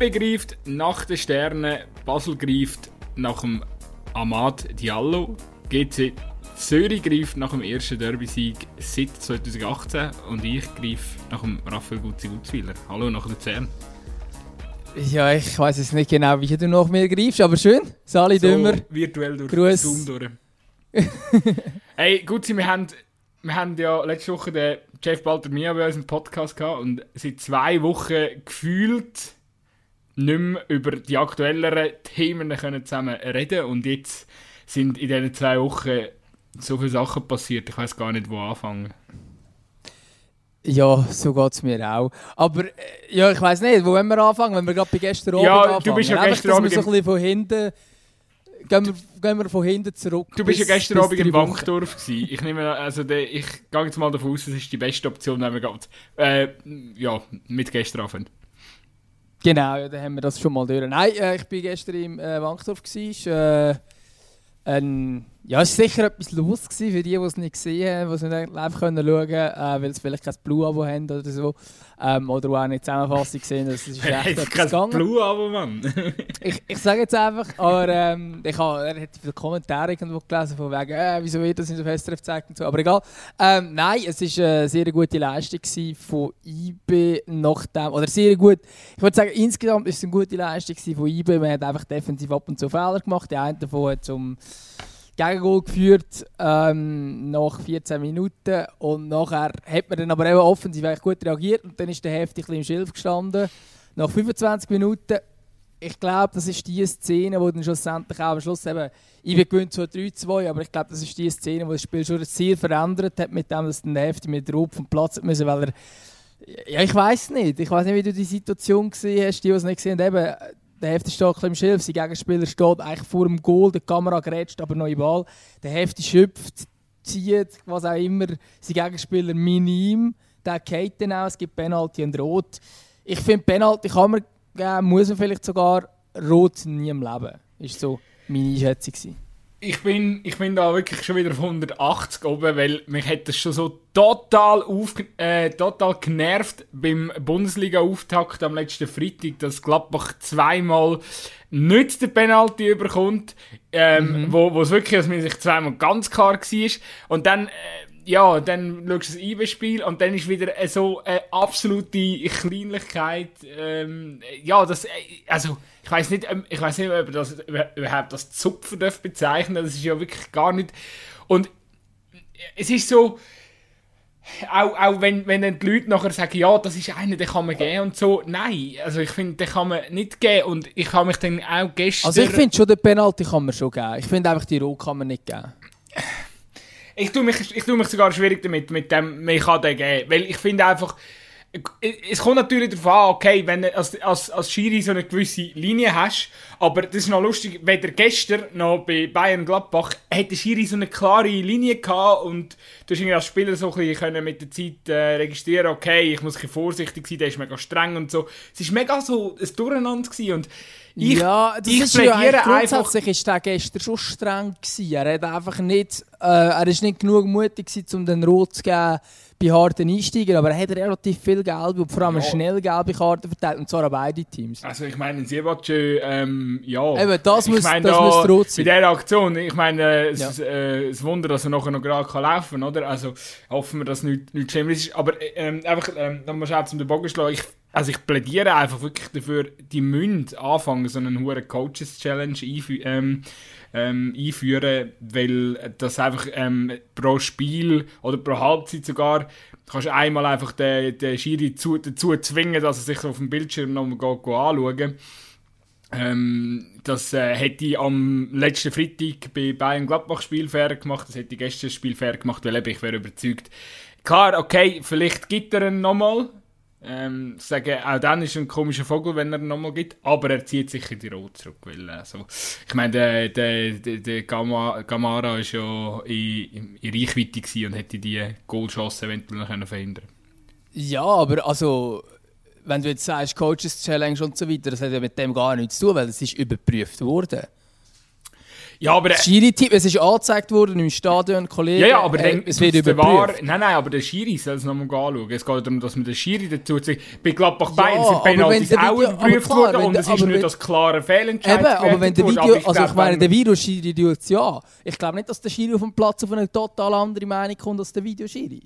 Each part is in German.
IB greift nach den Sternen, Basel greift nach dem Amad Diallo, GC Zürich greift nach dem ersten Derby-Sieg seit 2018 und ich greife nach dem Raphael Gutzi-Gutzwiller. Hallo nach Luzern. Ja, ich weiß jetzt nicht genau, wie du nach mir greifst, aber schön. Sali so, Dümmer. virtuell durch Gruß. Zoom durch. hey, Gutzi, wir haben, wir haben ja letzte Woche den Jeff Baltermia bei uns im Podcast gehabt und seit zwei Wochen gefühlt nicht mehr über die aktuelleren Themen können zusammen reden und jetzt sind in diesen zwei Wochen so viele Sachen passiert, ich weiß gar nicht, wo anfangen. Ja, so geht es mir auch. Aber äh, ja, ich weiß nicht, wo wollen wir anfangen, wenn wir gerade bei gestern Abend ja, anfangen. Du bist ja Einfach, gestern Abend so ein bisschen von hinten... Gehen wir, gehen wir von hinten zurück. Du bist ja gestern Abend in Wankdorf gewesen. Ich nehme, also der, ich gehe jetzt mal davon aus, das ist die beste Option, wenn wir geht. Äh, ja, mit gestern Abend. Genau, ja, dann haben wir das schon mal durch. Nein, äh, ich war gestern im äh, Wankdorf gewesen, äh, ein ja, es war sicher etwas los für die, die es nicht gesehen haben, die es live können schauen können, äh, weil sie vielleicht kein Blue-Abo haben oder so. Ähm, oder auch nicht Zusammenfassung gesehen das ist echt etwas kein gegangen. Blue-Abo, Mann. ich ich sage jetzt einfach, aber ähm, ich habe, er hat viele Kommentare irgendwo gelesen, von wegen, äh, wieso wird das nicht auf SRF gezeigt und so. Aber egal. Ähm, nein, es war eine sehr gute Leistung von IB nach dem, oder sehr gut, ich würde sagen, insgesamt ist es eine gute Leistung von IB. Man hat einfach defensiv ab und zu Fehler gemacht. Die einen davon hat zum Gegengol geführt ähm, nach 14 Minuten und nachher hat man dann aber eben offensiv gut reagiert und dann ist der Hälfte ein im Schilf gestanden. Nach 25 Minuten, ich glaube, das ist die Szene, wo dann schlussendlich auch am Schluss eben, ich bin gewinnt so 3-2, aber ich glaube, das ist die Szene, wo das Spiel schon sehr verändert hat, mit dem, dass der Hälfte mit Rupp vom Platz müssen, weil er ja, ich weiß nicht. Ich weiß nicht, wie du die Situation gesehen hast, die, die es nicht gesehen haben. Der Hefti steht ein im Schilf, sein Gegenspieler steht eigentlich vor dem Goal, die Kamera grätscht, aber neue Ball. Der Hefti schöpft, zieht, was auch immer, sein Gegenspieler minim. Der geht dann auch, es gibt Penalty und Rot. Ich finde, Penalty kann man geben, muss man vielleicht sogar Rot nie im Leben. Ist so meine Einschätzung ich bin, ich bin da wirklich schon wieder auf 180 oben, weil mich hat das schon so total, auf, äh, total genervt beim Bundesliga-Auftakt am letzten Freitag, dass Gladbach zweimal nicht den Penalty überkommt, ähm, mhm. wo, wo es wirklich aus meiner Sicht zweimal ganz klar war. Und dann, äh, ja, dann schaust du das IB-Spiel und dann ist wieder so eine absolute Kleinlichkeit, ähm, ja, das, äh, also, ich weiß nicht, ähm, ich weiß nicht, ob das überhaupt das Zupfen darf bezeichnen. Das ist ja wirklich gar nicht. Und es ist so, auch, auch wenn, wenn dann die Leute nachher sagen, ja, das ist einer, den kann man geben und so. Nein, also ich finde, den kann man nicht geben. Und ich habe mich dann auch gestern... Also ich finde schon, den Penalty kann man schon geben. Ich finde einfach, die Rot kann man nicht geben. Ich tue mich, ich tue mich sogar schwierig damit, mit dem, man. Weil ich finde einfach, es kommt natürlich darauf an, okay, wenn du als, als, als Schiri so eine gewisse Linie hast, aber das ist noch lustig, weder gestern noch bei Bayern Gladbach hat der Schiri so eine klare Linie gehabt und du hast als Spieler so ein bisschen mit der Zeit äh, registrieren, okay, ich muss ein bisschen vorsichtig sein, der ist mega streng und so. Es war mega so ein Durcheinander gewesen und ich, ja, das ich ist ja grundsätzlich einfach... ist der gestern schon streng gewesen. Er hat einfach nicht, äh, er ist nicht genug mutig gewesen, um den Rot zu geben bei harten Einsteigern, aber er hat relativ viel gelbe und vor allem ja. schnell gelbe Karten verteilt, und zwar an beide Teams. Also ich meine, Siebatschö, ähm, ja. Eben, das muss, meine, das da, muss rot sein. Bei dieser Aktion, ich meine, äh, es ja. ist äh, ein Wunder, dass er nachher noch gerade kann laufen kann, oder? Also hoffen wir, dass nichts nicht schlimm ist. Aber ähm, einfach, ähm, nochmal schnell zum Bogen schlagen, ich, also ich plädiere einfach wirklich dafür, die müssen anfangen, so einen hohen Coaches-Challenge einführen. Ähm, ähm, einführen, weil das einfach ähm, pro Spiel oder pro Halbzeit sogar kannst du einmal einfach den, den Schiri zu, dazu zwingen, dass er sich auf dem Bildschirm nochmal anschauen ähm, das äh, hätte ich am letzten Freitag bei Bayern Gladbach Spiel fair gemacht, das hätte ich gestern Spiel fair gemacht, weil ich wäre überzeugt. Klar, okay, vielleicht gibt er ihn nochmal, ähm, sagen, auch dann ist ein komischer Vogel, wenn er nochmal gibt, aber er zieht sich in die Rot zurück. Weil, also, ich meine, der, der, der, der Gamara war ja in, in Reichweite und hätte die Goalchance eventuell noch verhindern Ja, aber also, wenn du jetzt sagst, Coaches Challenge und so weiter, das hat ja mit dem gar nichts zu tun, weil es ist überprüft worden. Ja, aber das Schiri-Team, es ist angezeigt worden im Stadion, Kollegen. Ja, ja, aber äh, dann es wird überprüft. War, nein, nein, aber der Schiri soll es nochmal anschauen. Es geht darum, dass man den Schiri dazu zeigt. Bei Gladbach Ja, Bayern sind Penalties auch Video- überprüft klar, worden und es ist nicht wenn- das klare Fehlentscheid Eben, aber wenn der Video, aber also ich meine, der Videoschiri tut es ja. Ich glaube nicht, dass der Schiri auf dem Platz auf eine total andere Meinung kommt als der Videoschiri.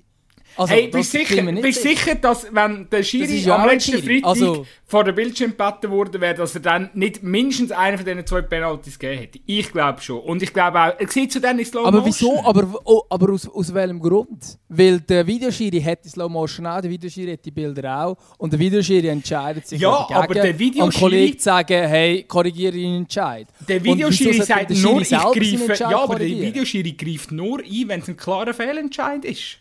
Also, Hey, bist sicher, bist sicher, dass wenn der Schiri ja am letzten Schiri. Freitag Also- vor der Bildschirm gebeten worden wäre, dass er dann nicht mindestens einen von diesen zwei Penalties gegeben hätte? Ich glaube schon. Und ich glaube auch, er sieht zu dann in Slow Aber wieso? Aber, oh, aber aus, aus welchem Grund? Weil der Videoschiri hat die Slow Motion auch, der Videoschiri hat die Bilder auch und der Videoschiri entscheidet sich Ja, dagegen. aber der Videoschiri- Kollegen zu sagen, hey, korrigiere Ihren Entscheid. Der Und Videoschiri sagt der nur, ich greife. Ja, aber der? Videoschiri greift nur ein, wenn es ein klarer Fehlentscheid ist.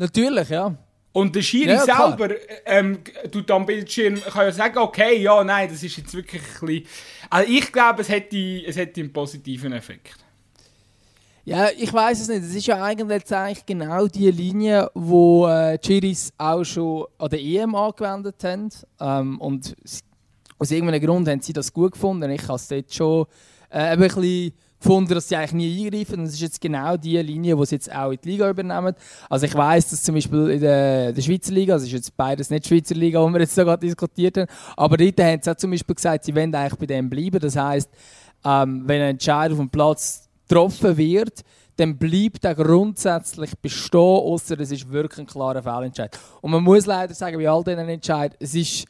Natürlich, ja. Und der Schiri Ja, selber ähm, tut am Bildschirm kann ja sagen, okay, ja, nein, das ist jetzt wirklich ein bisschen... Also ich glaube, es hätte, es hätte einen positiven Effekt. Ja, ich weiß es nicht. Es ist ja eigentlich eigentlich genau die Linie, wo äh, die Chiris auch schon an der EM angewendet haben. Ähm, und aus irgendeinem Grund haben sie das gut gefunden. Ich habe es dort schon äh, ein bisschen gefunden, dass sie eigentlich nie eingreifen. Es ist jetzt genau die Linie, die sie jetzt auch in die Liga übernehmen. Also ich weiß, dass zum Beispiel in der, der Schweizer Liga, das ist jetzt beides nicht die Schweizer Liga, wo wir jetzt sogar diskutiert haben, aber dort haben sie auch zum Beispiel gesagt, sie wollen eigentlich bei dem bleiben. Das heisst, ähm, wenn ein Entscheid auf dem Platz getroffen wird, dann bleibt er grundsätzlich bestehen, außer es ist wirklich ein klarer Fehlentscheid. Und man muss leider sagen, bei all diesen Entscheidungen, es ist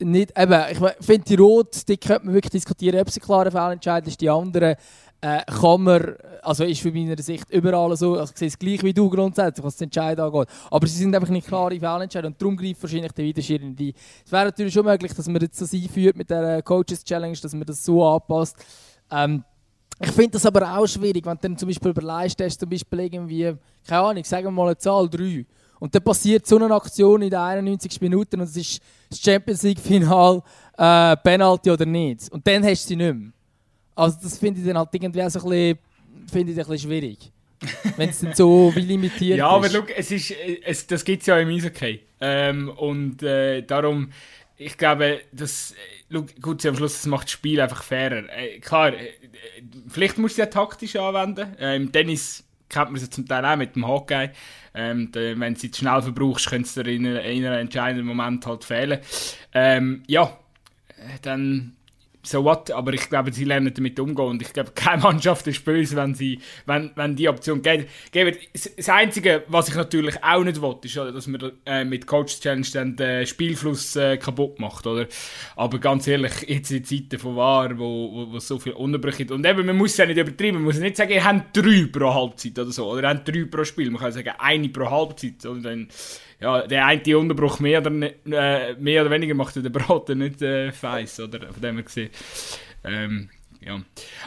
nicht, eben, ich finde die Rot, die könnte man wirklich diskutieren, ob es ein klarer Fehlentscheid ist. Die anderen äh, kann man, also ist von meiner Sicht überall so, also ich sehe es gleich wie du grundsätzlich, was den Entscheid angeht. Aber sie sind einfach nicht klare Fehlentscheide und darum greift wahrscheinlich der Widerschirr in die. Es wäre natürlich schon möglich, dass man jetzt das einführt mit der Coaches Challenge, dass man das so anpasst. Ähm, ich finde das aber auch schwierig, wenn du dann zum Beispiel überleist hast, zum Beispiel irgendwie, keine Ahnung, sagen wir mal eine Zahl 3. Und dann passiert so eine Aktion in den 91 Minuten und es ist das Champions League-Final, äh, Penalty oder nicht. Und dann hast du sie nicht mehr. Also das finde ich dann halt irgendwie auch so ein bisschen, finde ich ein bisschen schwierig. Wenn es dann so wie limitiert Ja, aber ist. look, es ist, äh, es, das gibt es ja im Eishockey. Ähm, und äh, darum, ich glaube, das, äh, look, gut, sie am Schluss, das macht das Spiel einfach fairer. Äh, klar, äh, äh, vielleicht musst du ja taktisch anwenden. Äh, Im Tennis kennt man ja zum Teil auch mit dem Hockey. Ähm, da, wenn du sie zu schnell verbrauchst, könnte es in einem in einem entscheidenden Moment halt fehlen. Ähm, ja, dann so what, aber ich glaube, sie lernen damit umgehen und ich glaube, keine Mannschaft ist böse, wenn, sie, wenn, wenn die Option geht. Geben. Das Einzige, was ich natürlich auch nicht will, ist, dass man äh, mit Coach Challenge dann den Spielfluss äh, kaputt macht, oder? Aber ganz ehrlich, jetzt in Zeiten von War, wo, wo, wo so viel Unterbrüche gibt, und eben, man muss es ja nicht übertreiben, man muss nicht sagen, ihr habt drei pro Halbzeit oder so, oder ihr habt drei pro Spiel, man kann sagen, eine pro Halbzeit, und dann, ja, der eine Unterbruch mehr oder, ne- äh, mehr oder weniger macht der Braten nicht äh, feiss, oder? Von dem her. Ähm, ja.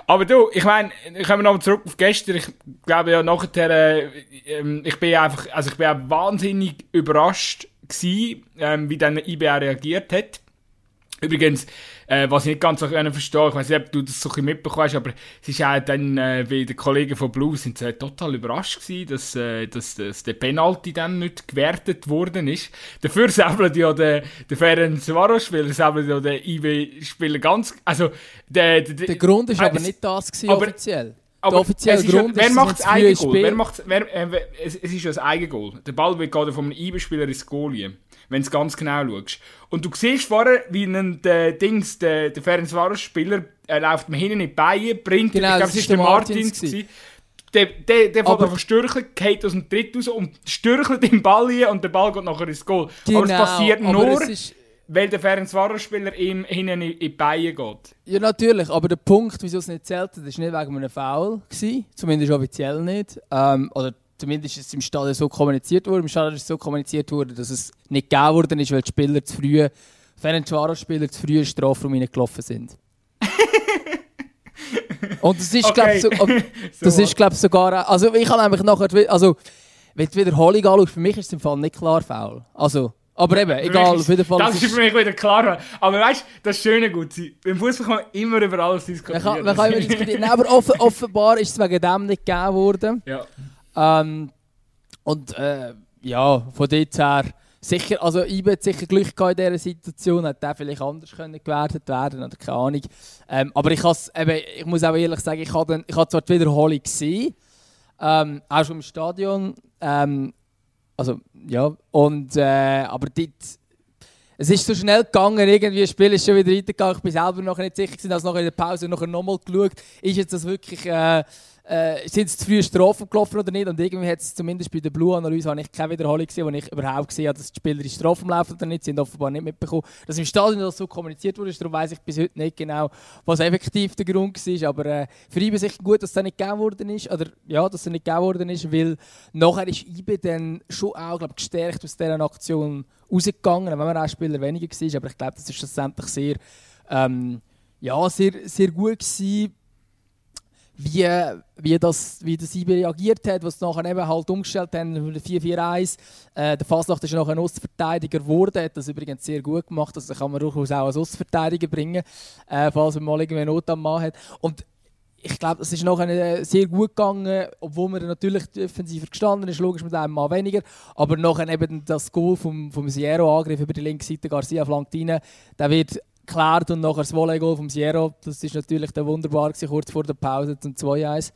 Aber du, ich meine, kommen wir nochmal zurück auf gestern. Ich glaube ja nachher, äh, ähm, ich bin einfach, also ich bin auch wahnsinnig überrascht gewesen, ähm, wie dann IBA reagiert hat. Übrigens, äh, was ich nicht ganz so verstehe, ich weiß nicht, ob du das so ein bisschen mitbekommen hast, aber es ist auch dann, äh, wie die Kollegen von Blues sind äh, total überrascht gewesen, dass, äh, dass, dass der Penalty dann nicht gewertet worden ist. Dafür säbelt ja der, der Ferenc Varos-Spieler, säbelt ja der IB-Spieler ganz, also der, der, Der Grund ist äh, aber nicht das gewesen, aber- offiziell. Aber offizielle es ist ja- Grund wer macht das Eigengoal? Wer macht, wer, äh, es, es ist ja das Eigengoal. Der Ball wird gerade von einem IB-Spieler ins Goal, wenn du ganz genau schaust. Und du siehst vorher, wie ein der Dings, der, der Ferenc Varos-Spieler, er läuft mir hinten in die Beine, bringt, Genau, ich glaube, es ist der Martins. Martins. Der, der, der Aber- auf Stürcheln, geht aus dem Tritt raus und stürchelt den Ball hier und der Ball geht nachher ins Goal. aber es passiert Genau, aber nur, es ist, weil der Ferenc Varos-Spieler ihm hinten in die Beine geht. Ja, natürlich, aber der Punkt, wieso es nicht zählt, das war nicht wegen einem Foul, gewesen, zumindest offiziell nicht. Ähm, oder zumindest ist es im Stadion so kommuniziert worden. Im Stadion ist es so kommuniziert worden, dass es nicht gegeben worden ist, weil die Spieler zu früh, Ferencvaros-Spieler zu früh in den Strafraum reingelaufen sind. Und das ist, Okay. glaube so, das ist, glaub, sogar also ich habe nämlich nachher, also wenn die Wiederholung anschaust, für mich ist es im Fall nicht klar Foul. Also, aber eben, egal, auf jeden Fall. Das ist für mich wieder klar. Aber weißt du, das Schöne gut sein. Beim Fußball kann man immer über alles Man diskutieren. kann, man kann immer diskutieren. Nein, aber offen, offenbar ist es wegen dem nicht gegeben worden. ja. Ähm, und äh, ja, von dort her sicher, also IBE hat sicher Glück gehabt in dieser Situation, hat der vielleicht anders können gewertet werden oder keine Ahnung. Ähm, aber ich, eben, ich muss auch ehrlich sagen, ich habe, ich habe zwar die Wiederholung gesehen, ähm, auch schon im Stadion, ähm, also ja, und, äh, aber dort, es ist so schnell gegangen, irgendwie das Spiel ist schon wieder weitergegangen, ich bin selber noch nicht sicher gewesen, also nachher in der Pause noch nochmal geschaut, ist jetzt das wirklich... Äh, äh, sind sie zu früh Strafen gelaufen oder nicht. Und irgendwie hat es zumindest bei der Blue-Analyse ich keine Wiederholung gesehen, wo ich überhaupt gesehen habe, dass die Spieler die Strafen laufen oder nicht. Sie haben offenbar nicht mitbekommen, dass im Stadion das so kommuniziert wurde. Darum weiß ich bis heute nicht genau, was effektiv der Grund war. Aber äh, für IBE sicher gut, dass es nicht gegeben worden ist. Oder ja, dass er nicht gegeben worden ist, weil nachher ist IBE dann schon auch glaub, gestärkt aus dieser Aktion rausgegangen, wenn man auch Spieler weniger war. Aber ich glaube, das ist schlussendlich sehr, ähm, ja, sehr, sehr gut gewesen wie, wie, das, wie das IB reagiert hat, was sie nachher eben halt umgestellt haben, 4-4-1. Äh, der Fasnacht ist nachher ein Ostverteidiger geworden, hat das übrigens sehr gut gemacht, also kann man durchaus auch als Ostverteidiger bringen, äh, falls man mal irgendwie Not am Mann hat. Und ich glaube, es ist nachher sehr gut gegangen, obwohl man natürlich defensiver gestanden ist, logisch mit einem Mal weniger. Aber nachher eben das Goal vom, vom Sierra-Angriff über die linke Seite, Garcia flankt rein, der wird geklärt und nachher das Volley-Goal vom Sierra. Das ist natürlich dann wunderbar kurz vor der Pause zum 2-1.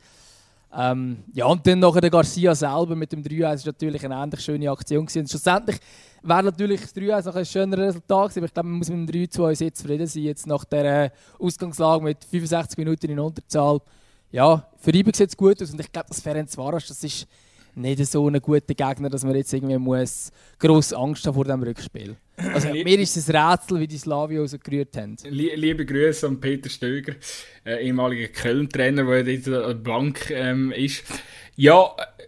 Ähm, ja, und dann nachher der Garcia selber mit dem 3-1 ist natürlich eine ähnlich schöne Aktion gewesen. Und schlussendlich wäre natürlich das 3-1 noch ein schöner Resultat gewesen, aber ich glaube, man muss mit dem 3-2 jetzt zufrieden sein, jetzt nach der Ausgangslage mit 65 Minuten in Unterzahl. Ja, für ihn sieht es gut aus und ich glaube, das Ferenc Varas, das ist nicht so ein guter Gegner, dass man jetzt irgendwie muss grosse Angst haben vor diesem Rückspiel. Also mir ist es ein Rätsel, wie die Slavio so gerührt haben. Liebe Grüße an Peter Stöger, äh, ehemaliger Köln-Trainer, der jetzt äh, blank ähm, ist. Ja, äh,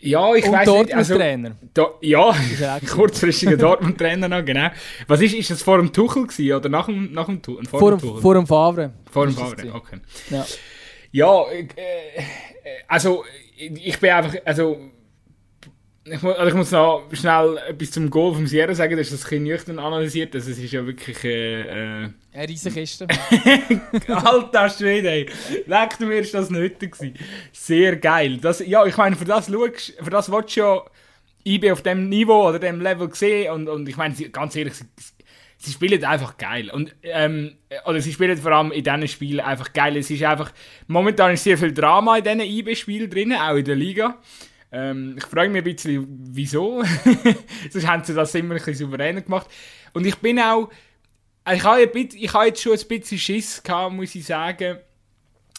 ja, ich weiß nicht. Also, Trainer. Da, ja, kurzfristiger Dortmund-Trainer noch, genau. Was ist, ist das vor dem Tuchel gewesen, oder nach dem, nach dem Tuchel? Vor, vor, dem, Tuchel? vor dem Favre. Vor dem Favre, okay. Ja, ja äh, also ich bin einfach, also ich, muss, also ich muss noch schnell etwas zum Goal vom Sierra sagen, dass das ein nüchtern analysiert, also es ist ja wirklich äh, äh eine Riesenkiste. Alter Schwede, ey. Leck mir, ist das nötig gewesen. Sehr geil. Das, ja, ich meine, für das schaust, für das willst du ja IB auf dem Niveau oder dem Level sehen und, und ich meine, ganz ehrlich, sie, spielen einfach geil. Und, ähm, oder sie spielen vor allem in diesen Spielen einfach geil. Es ist einfach, momentan ist sehr viel Drama in diesen IB-Spielen drin, auch in der Liga. Ähm, ich frage mich ein bisschen, wieso. Sonst haben sie das immer ein bisschen souveräner gemacht. Und ich bin auch, ich habe, ich habe jetzt schon ein bisschen Schiss gehabt, muss ich sagen,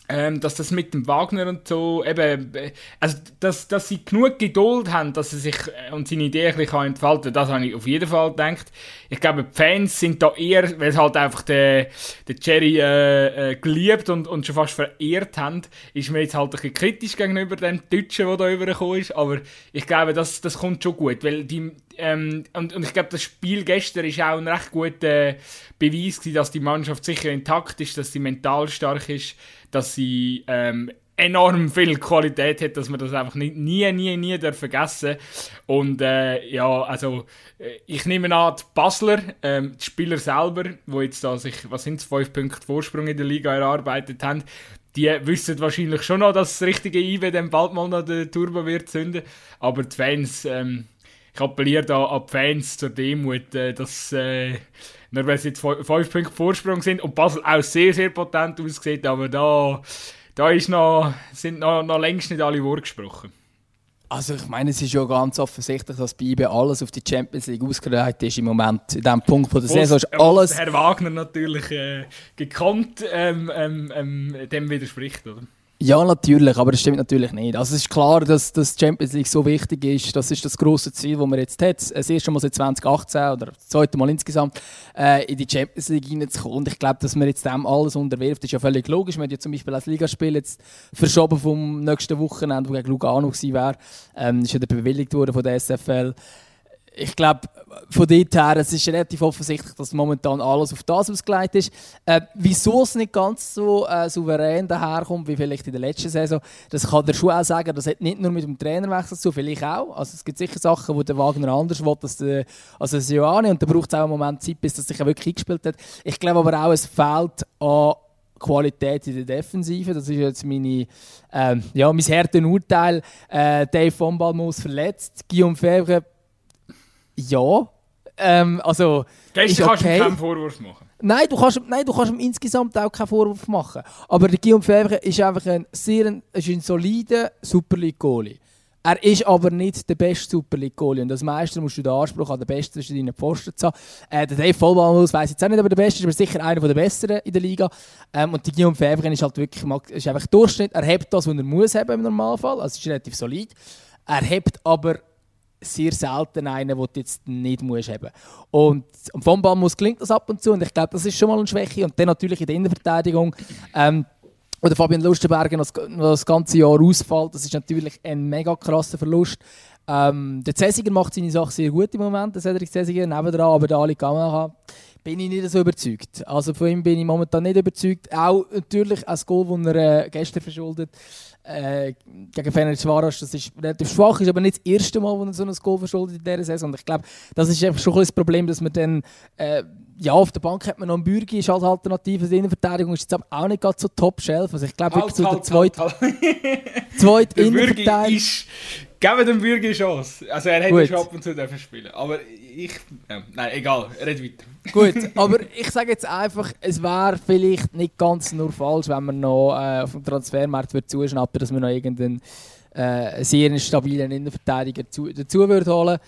ähm, dass das mit dem Wagner und so, eben, äh, also, dass, dass sie genug Geduld haben, dass er sich äh, und seine Idee ein bisschen entfalten kann, das habe ich auf jeden Fall gedacht. Ich glaube, die Fans sind da eher, weil sie halt einfach den, den Jerry äh, äh, geliebt und, und schon fast verehrt haben, ist mir jetzt halt ein bisschen kritisch gegenüber dem Deutschen, der da rübergekommen ist, aber ich glaube, das, das kommt schon gut, weil die, ähm, und, und ich glaube, das Spiel gestern ist auch ein recht guter Beweis gewesen, dass die Mannschaft sicher intakt ist, dass sie mental stark ist, dass sie ähm, enorm viel Qualität hat, dass man das einfach nie, nie, nie, nie vergessen Und äh, ja, also äh, ich nehme an, die Basler, ähm, die Spieler selber, wo jetzt da sich, was sind es, fünf Punkte Vorsprung in der Liga erarbeitet haben, die wissen wahrscheinlich schon noch, dass das richtige IW dann bald mal noch den Turbo wird zünden. Aber die Fans, ähm, ich appelliere da an die Fans zur Demut, äh, dass äh, nur weil sie jetzt fünf Punkte Vorsprung sind und Basel auch sehr, sehr potent aussieht, aber da, da ist noch, sind noch, noch längst nicht alle Worte gesprochen. Also ich meine, es ist ja ganz offensichtlich, dass bei IB alles auf die Champions League ausgereiht ist im Moment. In diesem Punkt von der Saison ist alles... Herr Wagner natürlich äh, gekonnt ähm, ähm, ähm, dem widerspricht, oder? Ja, natürlich, aber das stimmt natürlich nicht. Also es ist klar, dass das Champions League so wichtig ist. Das ist das große Ziel, das man jetzt hat. Das erste Mal seit 2018 oder das zweite Mal insgesamt äh, in die Champions League hineinzukommen. Und ich glaube, dass man jetzt dem alles unterwirft, ist ja völlig logisch. Man hat ja zum Beispiel das Ligaspiel jetzt verschoben vom nächsten Wochenende, wo gegen Lugano wäre. Ähm, ist ja bewilligt worden von der SFL ich glaube, von dort her, es ist relativ offensichtlich, dass momentan alles auf das ausgelegt ist. Äh, wieso es nicht ganz so äh, souverän daherkommt, wie vielleicht in der letzten Saison, das kann der schon auch sagen, das hat nicht nur mit dem Trainerwechsel zu, vielleicht auch. Also es gibt sicher Sachen, wo der Wagner anders will als der, als der Sioane und da braucht es auch einen Moment Zeit, bis er sich wirklich eingespielt hat. Ich glaube aber auch, es fehlt an Qualität in der Defensive. Das ist jetzt meine, ähm, ja, mein hartes Urteil. Äh, Dave von Balmus verletzt, Guillaume Febvre ja. Ähm, also, Gestern kannst okay. du keinen Vorwurf machen. Nein, du kannst, nein, du kannst ihm insgesamt auch keinen Vorwurf machen. Aber der Guillaume Favre ist einfach ein sehr ist ein solider Super League-Goalie. Er ist aber nicht der beste Super League-Goalie. Und als Meister musst du den Anspruch an den Besten zwischen deinen Pfosten zu haben. Äh, der Dave Vollballmus weiß jetzt auch nicht, ob er der Beste ist, aber sicher einer der Besseren in der Liga. Ähm, und der Guillaume Favre ist halt wirklich ist einfach Durchschnitt. Er hebt das, was er muss haben im Normalfall. Also ist relativ solid. Er hebt aber sehr selten einen, den du jetzt nicht musst haben Und vom Bambus klingt das ab und zu und ich glaube, das ist schon mal eine Schwäche. Und dann natürlich in der Innenverteidigung, ähm, oder Fabian Lustenberger das, das ganze Jahr ausfällt, das ist natürlich ein mega krasser Verlust. Ähm, der Cäsiger macht seine Sache sehr gut im Moment, der Cedric Cäsiger, nebendran, aber der Ali Kamara bin ich nicht so überzeugt. Also von ihm bin ich momentan nicht überzeugt. Auch natürlich ein Goal, das er äh, gestern verschuldet äh, gegen Fenerbahce das ist relativ schwach, ist aber nicht das erste Mal, wo er so ein Goal verschuldet in dieser Saison. Und ich glaube, das ist einfach schon ein das Problem, dass man dann, äh, ja, auf der Bank hat man noch einen Bürgi, ist als Alternative, die Innenverteidigung ist jetzt aber auch nicht ganz so top-shelf. Also ich glaube, wirklich so der zweite, halt, halt. zweite Innenverteidigung... Geben dem Bürger eine Chance. Also er hätte schon ab und zu dürfen spielen. Aber ich... Ja, nein, egal. Red weiter. Gut, aber ich sage jetzt einfach, es wäre vielleicht nicht ganz nur falsch, wenn man noch äh, auf dem Transfermarkt wird zuschnappen, dass man noch irgendeinen äh, sehr stabilen Innenverteidiger dazu, dazu würde holen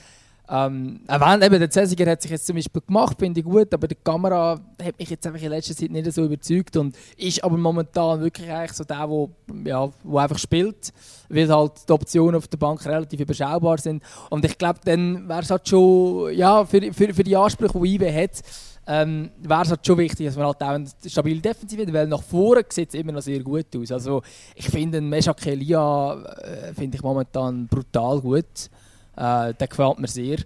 ähm, wenn, eben, der Cäsiger hat sich jetzt zum Beispiel gemacht, finde ich gut, aber die Kamera hat mich jetzt einfach in letzter Zeit nicht so überzeugt und ist aber momentan wirklich eigentlich so der, wo, ja, wo einfach spielt, weil halt die Optionen auf der Bank relativ überschaubar sind und ich glaube, dann wäre es halt schon, ja, für, für, für die Ansprüche, die IB hat, ähm, wäre es halt schon wichtig, dass man halt auch eine stabile Defensive hat, weil nach vorne sieht es immer noch sehr gut aus. Also ich finde, Meshak Elia äh, finde ich momentan brutal gut. Äh, der gefällt mir sehr.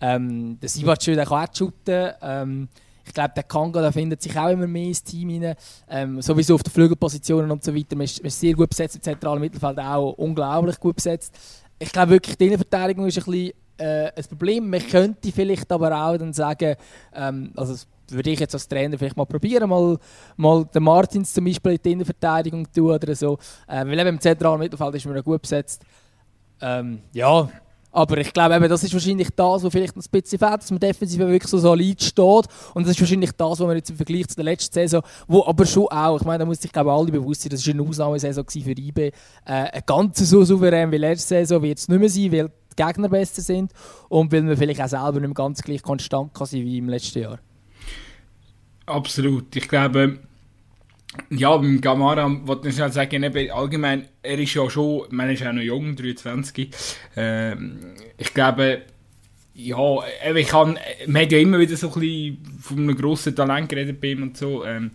Ähm, der Sibatschö, der kann auch shooten. Ähm, ich glaube, der Kanga der findet sich auch immer mehr ins Team rein. Ähm, sowieso auf den Flügelpositionen und so weiter. Man ist, man ist sehr gut besetzt, im zentralen Mittelfeld auch unglaublich gut besetzt. Ich glaube wirklich, die Innenverteidigung ist ein bisschen äh, ein Problem. Man könnte vielleicht aber auch dann sagen, ähm, also das würde ich jetzt als Trainer vielleicht mal probieren, mal, mal den Martins zum Beispiel in die Innenverteidigung tun oder so. Äh, weil eben im zentralen Mittelfeld ist man gut besetzt. Ähm, ja, aber ich glaube, eben, das ist wahrscheinlich das, was vielleicht ein bisschen fehlt, dass man defensiv wirklich so solid steht. Und das ist wahrscheinlich das, was man jetzt im Vergleich zu der letzten Saison, wo aber schon auch, ich meine, da muss sich glaube alle bewusst sein, das war eine Ausnahmesaison für IB. Äh, eine ganz so souverän wie letzte Saison wird es nicht mehr sein, weil die Gegner besser sind und weil man vielleicht auch selber nicht mehr ganz gleich konstant kann sein wie im letzten Jahr. Absolut. Ich glaube, ja, beim Gamara wollte ich sagen, eben, allgemein, er ist ja schon, man ist ja noch jung, 23. Ähm, ich glaube, ja, ich kann, man hat ja immer wieder so ein bisschen von einem grossen Talent geredet bei ihm und so. Ähm,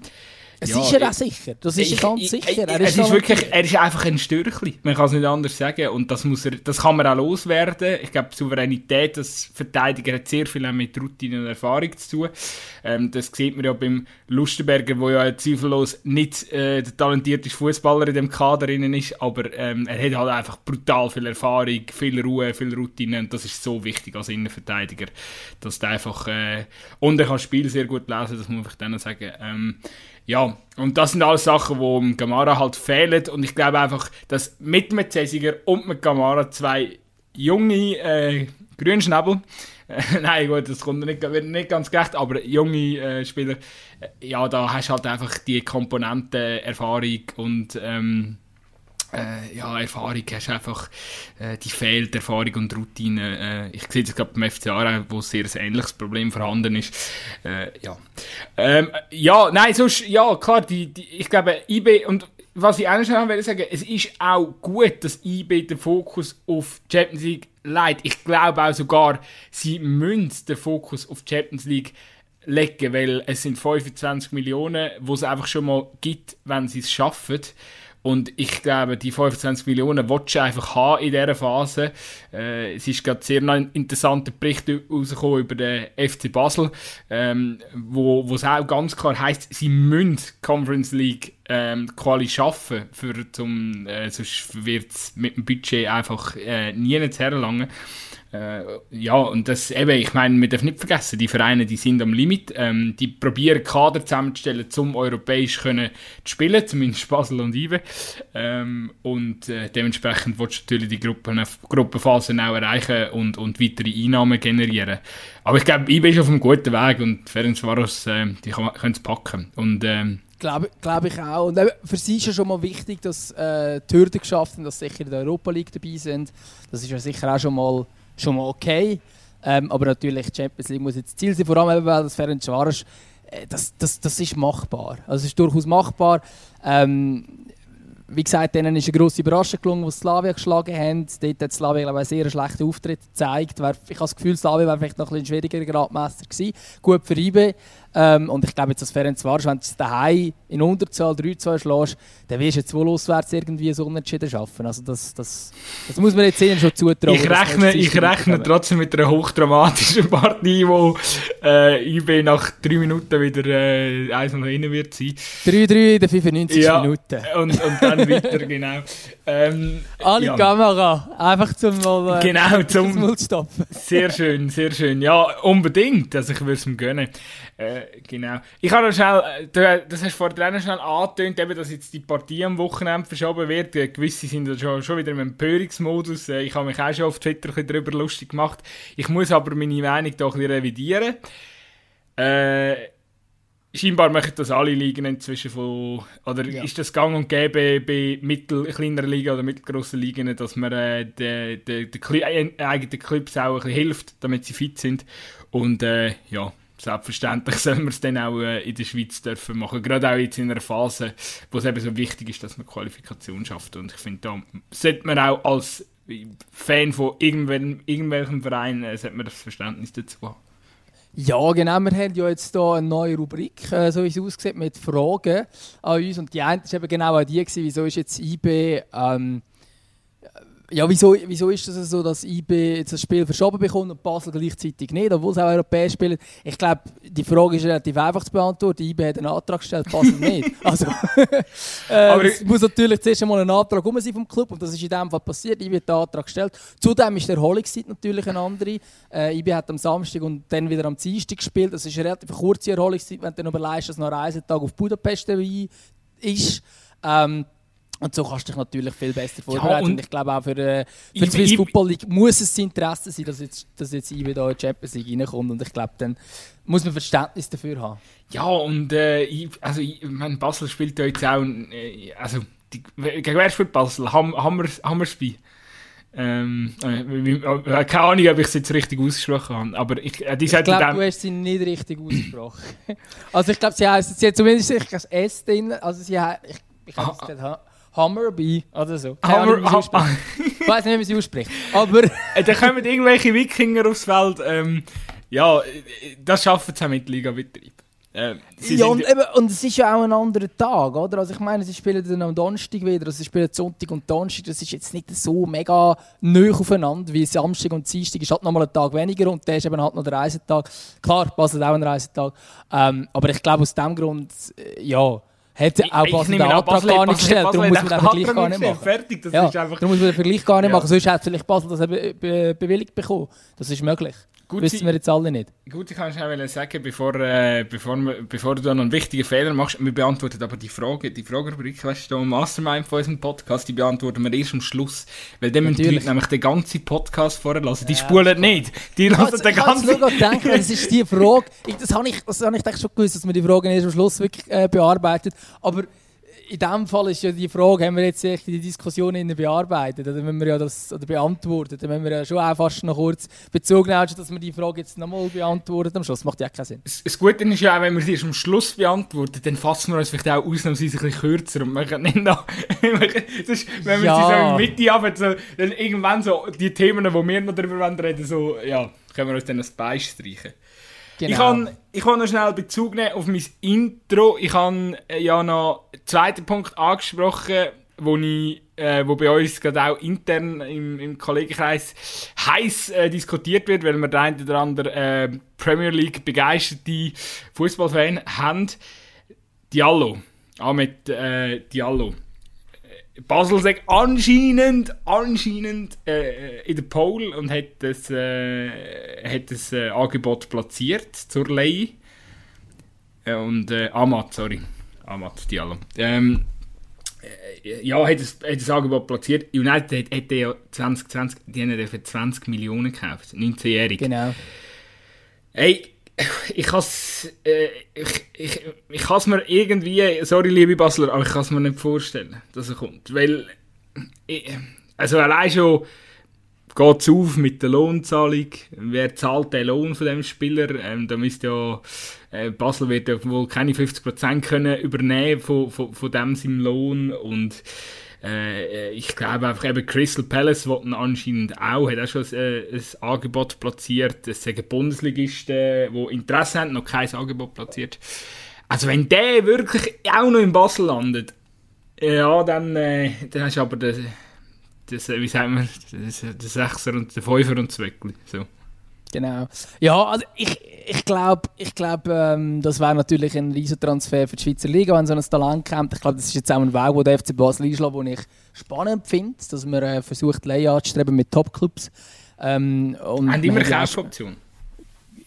ja, ist ja auch sicher. Das ist ich, ganz sicher. Er ist, ist wirklich, er ist einfach ein Störchli. Man kann es nicht anders sagen. Und das, muss er, das kann man auch loswerden. Ich glaube, Souveränität als Verteidiger hat sehr viel mit Routine und Erfahrung zu tun. Ähm, das sieht man ja beim Lustenberger, der ja zweifellos nicht äh, der talentierteste Fußballer in dem Kader ist, aber ähm, er hat halt einfach brutal viel Erfahrung, viel Ruhe, viel Routine und das ist so wichtig als Innenverteidiger, dass der einfach äh, und er kann das Spiel sehr gut lesen, das muss ich dann sagen. Ähm, ja, und das sind alles Sachen, die im Gamara halt fehlen. Und ich glaube einfach, dass mit dem Cäsiger und mit Gamara zwei junge äh, Grünschnäbel, äh, nein gut, das kommt nicht, nicht ganz gerecht, aber junge äh, Spieler, äh, ja, da hast du halt einfach die Komponente Erfahrung und ähm, äh, ja, Erfahrung hast einfach, äh, die fehlt, Erfahrung und Routine. Äh, ich sehe das gerade beim FC Aarau, wo sehr ein ähnliches Problem vorhanden ist. Äh, ja. Ähm, ja, nein, sonst, ja, klar, die, die, ich glaube, IB, und was ich auch noch will sagen, es ist auch gut, dass IB den Fokus auf Champions League legt. Ich glaube auch sogar, sie müssen den Fokus auf Champions League legen, weil es sind 25 Millionen, wo es einfach schon mal gibt, wenn sie es schaffen. Und ich glaube, die 25 Millionen willst du einfach haben in dieser Phase. Äh, es ist gerade sehr ein interessanter Bericht rausgekommen über den FC Basel, ähm, wo es auch ganz klar heisst, sie müssen Conference League ähm, Quali schaffen, für zum, äh, sonst wird es mit dem Budget einfach äh, nie herlangen. Äh, ja, und das eben, ich meine, wir dürfen nicht vergessen, die Vereine, die sind am Limit. Ähm, die probieren Kader zusammenzustellen, um europäisch können zu spielen, zumindest Basel und Ive. Ähm, und äh, dementsprechend willst du natürlich die Gruppen, Gruppenphasen auch erreichen und, und weitere Einnahmen generieren. Aber ich glaube, Ive ist auf einem guten Weg und Ferencvaros, äh, die können es packen. Und ähm, Glaube glaub ich auch. Und für sie ist ja schon mal wichtig, dass äh, die Hürden geschafft haben, dass sie sicher in der Europa League dabei sind. Das ist ja sicher auch schon mal, schon mal okay. Ähm, aber natürlich, Champions League muss jetzt Ziel sein, vor allem weil das Ferenc Varos, äh, das, das, das ist machbar. Also es ist durchaus machbar. Ähm, wie gesagt, denen ist eine grosse Überraschung gelungen, die Slavia geschlagen haben. Dort hat Slavia glaube ich, einen sehr schlechten Auftritt gezeigt. Ich habe das Gefühl, Slavia wäre vielleicht noch ein, ein schwieriger Gradmesser gewesen. Gut für IB. Ähm, und ich glaube, jetzt als Ferenc Varos, wenn du daheim in Unterzahl 3-2 schlägst, dann wirst du jetzt wohl auswärts irgendwie so unentschieden schaffen. Also das, das, das muss man jetzt sehen schon zutrauen. Ich rechne, ich rechne trotzdem mit einer hochdramatischen Partie, wo äh, IB nach drei Minuten wieder äh, eins noch innen wird sein. 3-3 in den 95 ja, Minuten. Und, und dann weiter, genau. Ähm, Alle ja. Kamera, einfach zum mal, äh, genau, zum, stoppen. Sehr schön, sehr schön. Ja, unbedingt. Also ich würde es ihm gönnen. Äh, genau. Ich habe noch schnell, äh, das hast du vorhin schnell angetönt, eben, dass jetzt die Partie am Wochenende verschoben wird. Äh, gewisse sind schon, schon wieder im Empörungsmodus. Ich habe mich auch schon auf Twitter ein darüber lustig gemacht. Ich muss aber meine Meinung doch ein revidieren. Äh, scheinbar machen das alle Ligen inzwischen von, oder ja. ist das gang und gäbe bei mittel, kleineren Ligen oder mittelgroßen Ligen, dass man äh, den, den, den, eigenen Clubs auch ein bisschen hilft, damit sie fit sind. Und äh, ja, selbstverständlich sollen wir es dann auch äh, in der Schweiz dürfen machen. Gerade auch jetzt in einer Phase, wo es eben so wichtig ist, dass man Qualifikation schafft. Und ich finde, da sollte man auch als Fan von irgendwelchem, irgendwelchem Verein äh, man das Verständnis dazu haben. Ja, genau. Wir haben ja jetzt hier eine neue Rubrik, äh, so wie es aussieht, mit Fragen an uns. Und die eine war eben genau die, gewesen, wieso ist jetzt IB ähm, ja, wieso, wieso ist das so, dass IB jetzt das Spiel verschoben bekommt und Basel gleichzeitig nicht, obwohl sie auch europäisch spielen? Ich glaube, die Frage ist relativ einfach zu beantworten. IB hat einen Antrag gestellt, Basel nicht. Also, äh, Aber es muss natürlich zuerst einmal ein Antrag rum sein vom Club und das ist in dem Fall passiert. IB hat den Antrag gestellt. Zudem ist die Erholungszeit natürlich eine andere. Äh, IB hat am Samstag und dann wieder am Dienstag gespielt. Das ist eine relativ kurze Erholungszeit, wenn du noch überlegst, dass noch ein Reisetag auf Budapest ist. Ähm, und so kannst du dich natürlich viel besser vorbereiten. Ja, und, und, ich glaube auch für, äh, für die Swiss Football League muss es das Interesse sein, dass jetzt, dass jetzt IB da in die Champions League reinkommt. Und ich glaube, dann muss man Verständnis dafür haben. Ja, und äh, also, ich meine, Basel spielt ja jetzt auch, äh, also, die, gegen wer spielt Basel? Ham, Hammer, Hammersby. Ähm, äh, äh, keine Ahnung, ob ich es jetzt richtig ausgesprochen habe, aber ich, äh, die ich glaube, du hast sie nicht richtig ausgesprochen. also ich glaube, sie heißt sie hat zumindest das S drin, also sie hat, ich, ich es ah, Hammerby oder so. Hammer, ich weiß nicht, wie man sie ausspricht. Aber. Äh, dann kommen irgendwelche Wikinger aufs Feld. Ähm, ja, das schaffen sie auch mit Liga-Betrieb. Äh, ja, und, eben, und es ist ja auch ein anderer Tag, oder? Also ich meine, sie spielen dann am Donnerstag wieder, also sie spielen Sonntag und Donnerstag, das ist jetzt nicht so mega neu aufeinander, wie Samstag und Dienstag ist halt nochmal ein Tag weniger und der ist eben halt noch der Reisetag. Klar, Basel auch ein Reisetag, ähm, aber ich glaube aus dem Grund, äh, ja, hat auch Basel den Antrag gar nicht gestellt, darum muss man den Vergleich gar nicht machen. Fertig, das ja, ist einfach... Darum muss man den Vergleich gar nicht ja. machen, sonst hat vielleicht Basel das be be bewilligt bekommen. Das ist möglich. Gut, Wissen wir jetzt alle nicht. Gut, ich kann schnell sagen, bevor, äh, bevor, bevor du noch einen wichtigen Fehler machst, wir beantworten aber die Frage, die Fragerubrik, weißt du, Mastermind von unserem Podcast, die beantworten wir erst am Schluss. Weil dann müssen die Leute nämlich den ganzen Podcast vorher lassen. Die ja, spulen nicht. Die lassen den ganzen... Ich kann denken, das ist die Frage, ich, das habe ich, das hab ich schon gewusst, dass wir die Frage erst am Schluss wirklich äh, bearbeitet. Aber in dem Fall ist ja die Frage, haben wir jetzt die Diskussion bearbeitet oder wenn wir ja das oder beantwortet, dann müssen wir ja schon auch fast noch kurz Bezug nehmen, dass wir die Frage jetzt nochmal beantworten am Schluss. Macht ja keinen Sinn. Das Gute ist ja auch, wenn wir sie erst am Schluss beantworten, dann fassen wir uns vielleicht auch ausnahmsweise ein bisschen kürzer und machen nicht noch, ist, wenn wir ja. sie so in die Mitte haben, so, dann irgendwann so die Themen, die wir noch darüber reden, so, ja, können wir uns dann ein Beistreichen. Genau. Ich kann, ich noch schnell Bezug nehmen auf mein Intro. Ich habe äh, ja noch einen zweiten Punkt angesprochen, wo, ich, äh, wo bei uns gerade auch intern im, im Kollegenkreis heiß äh, diskutiert wird, weil wir der eine oder andere äh, Premier League begeisterte Fußballfan haben. Diallo. Ahmed äh, Diallo Basel sagt anscheinend, anscheinend äh, in der Pole und hat das, äh, hat das äh, Angebot platziert zur Leihe. Äh, und äh, Amat, sorry. Amat Diallo. Ähm, äh, ja, hat das, hat das Angebot platziert. United hat, hat ja 2020, die haben für 20 Millionen gekauft, 19-jährig. Genau. Hey, ich kann es äh, ich, ich, ich mir irgendwie, sorry liebe Basler, aber ich kann es mir nicht vorstellen, dass er kommt. Weil, ich, also allein schon geht es auf mit der Lohnzahlung. Wer zahlt den Lohn von dem Spieler? Ähm, da müsste ja, äh, Basel wird ja wohl keine 50% können übernehmen von, von, von dem seinem Lohn und äh, ich glaube einfach eben Crystal Palace wollten anscheinend auch, hat auch schon ein, äh, ein Angebot platziert. Es sind Bundesligisten, die Interesse haben, noch kein Angebot platziert. Also wenn der wirklich auch noch in Basel landet, ja, dann, äh, dann hast du aber das, das wie sagen wir, das, Sechser und der Fünfer und das Weckli. So. Genau. Ja, also ich, ich glaube, ich glaub, ähm, das wäre natürlich ein Riesentransfer für die Schweizer Liga, wenn so ein Talent kommt. Ich glaube, das ist jetzt auch ein Weg, den der FC Basel einschlägt, den ich spannend finde, dass man äh, versucht, Leih anzustreben mit Topclubs. Ähm, Haben immer Kaufoption?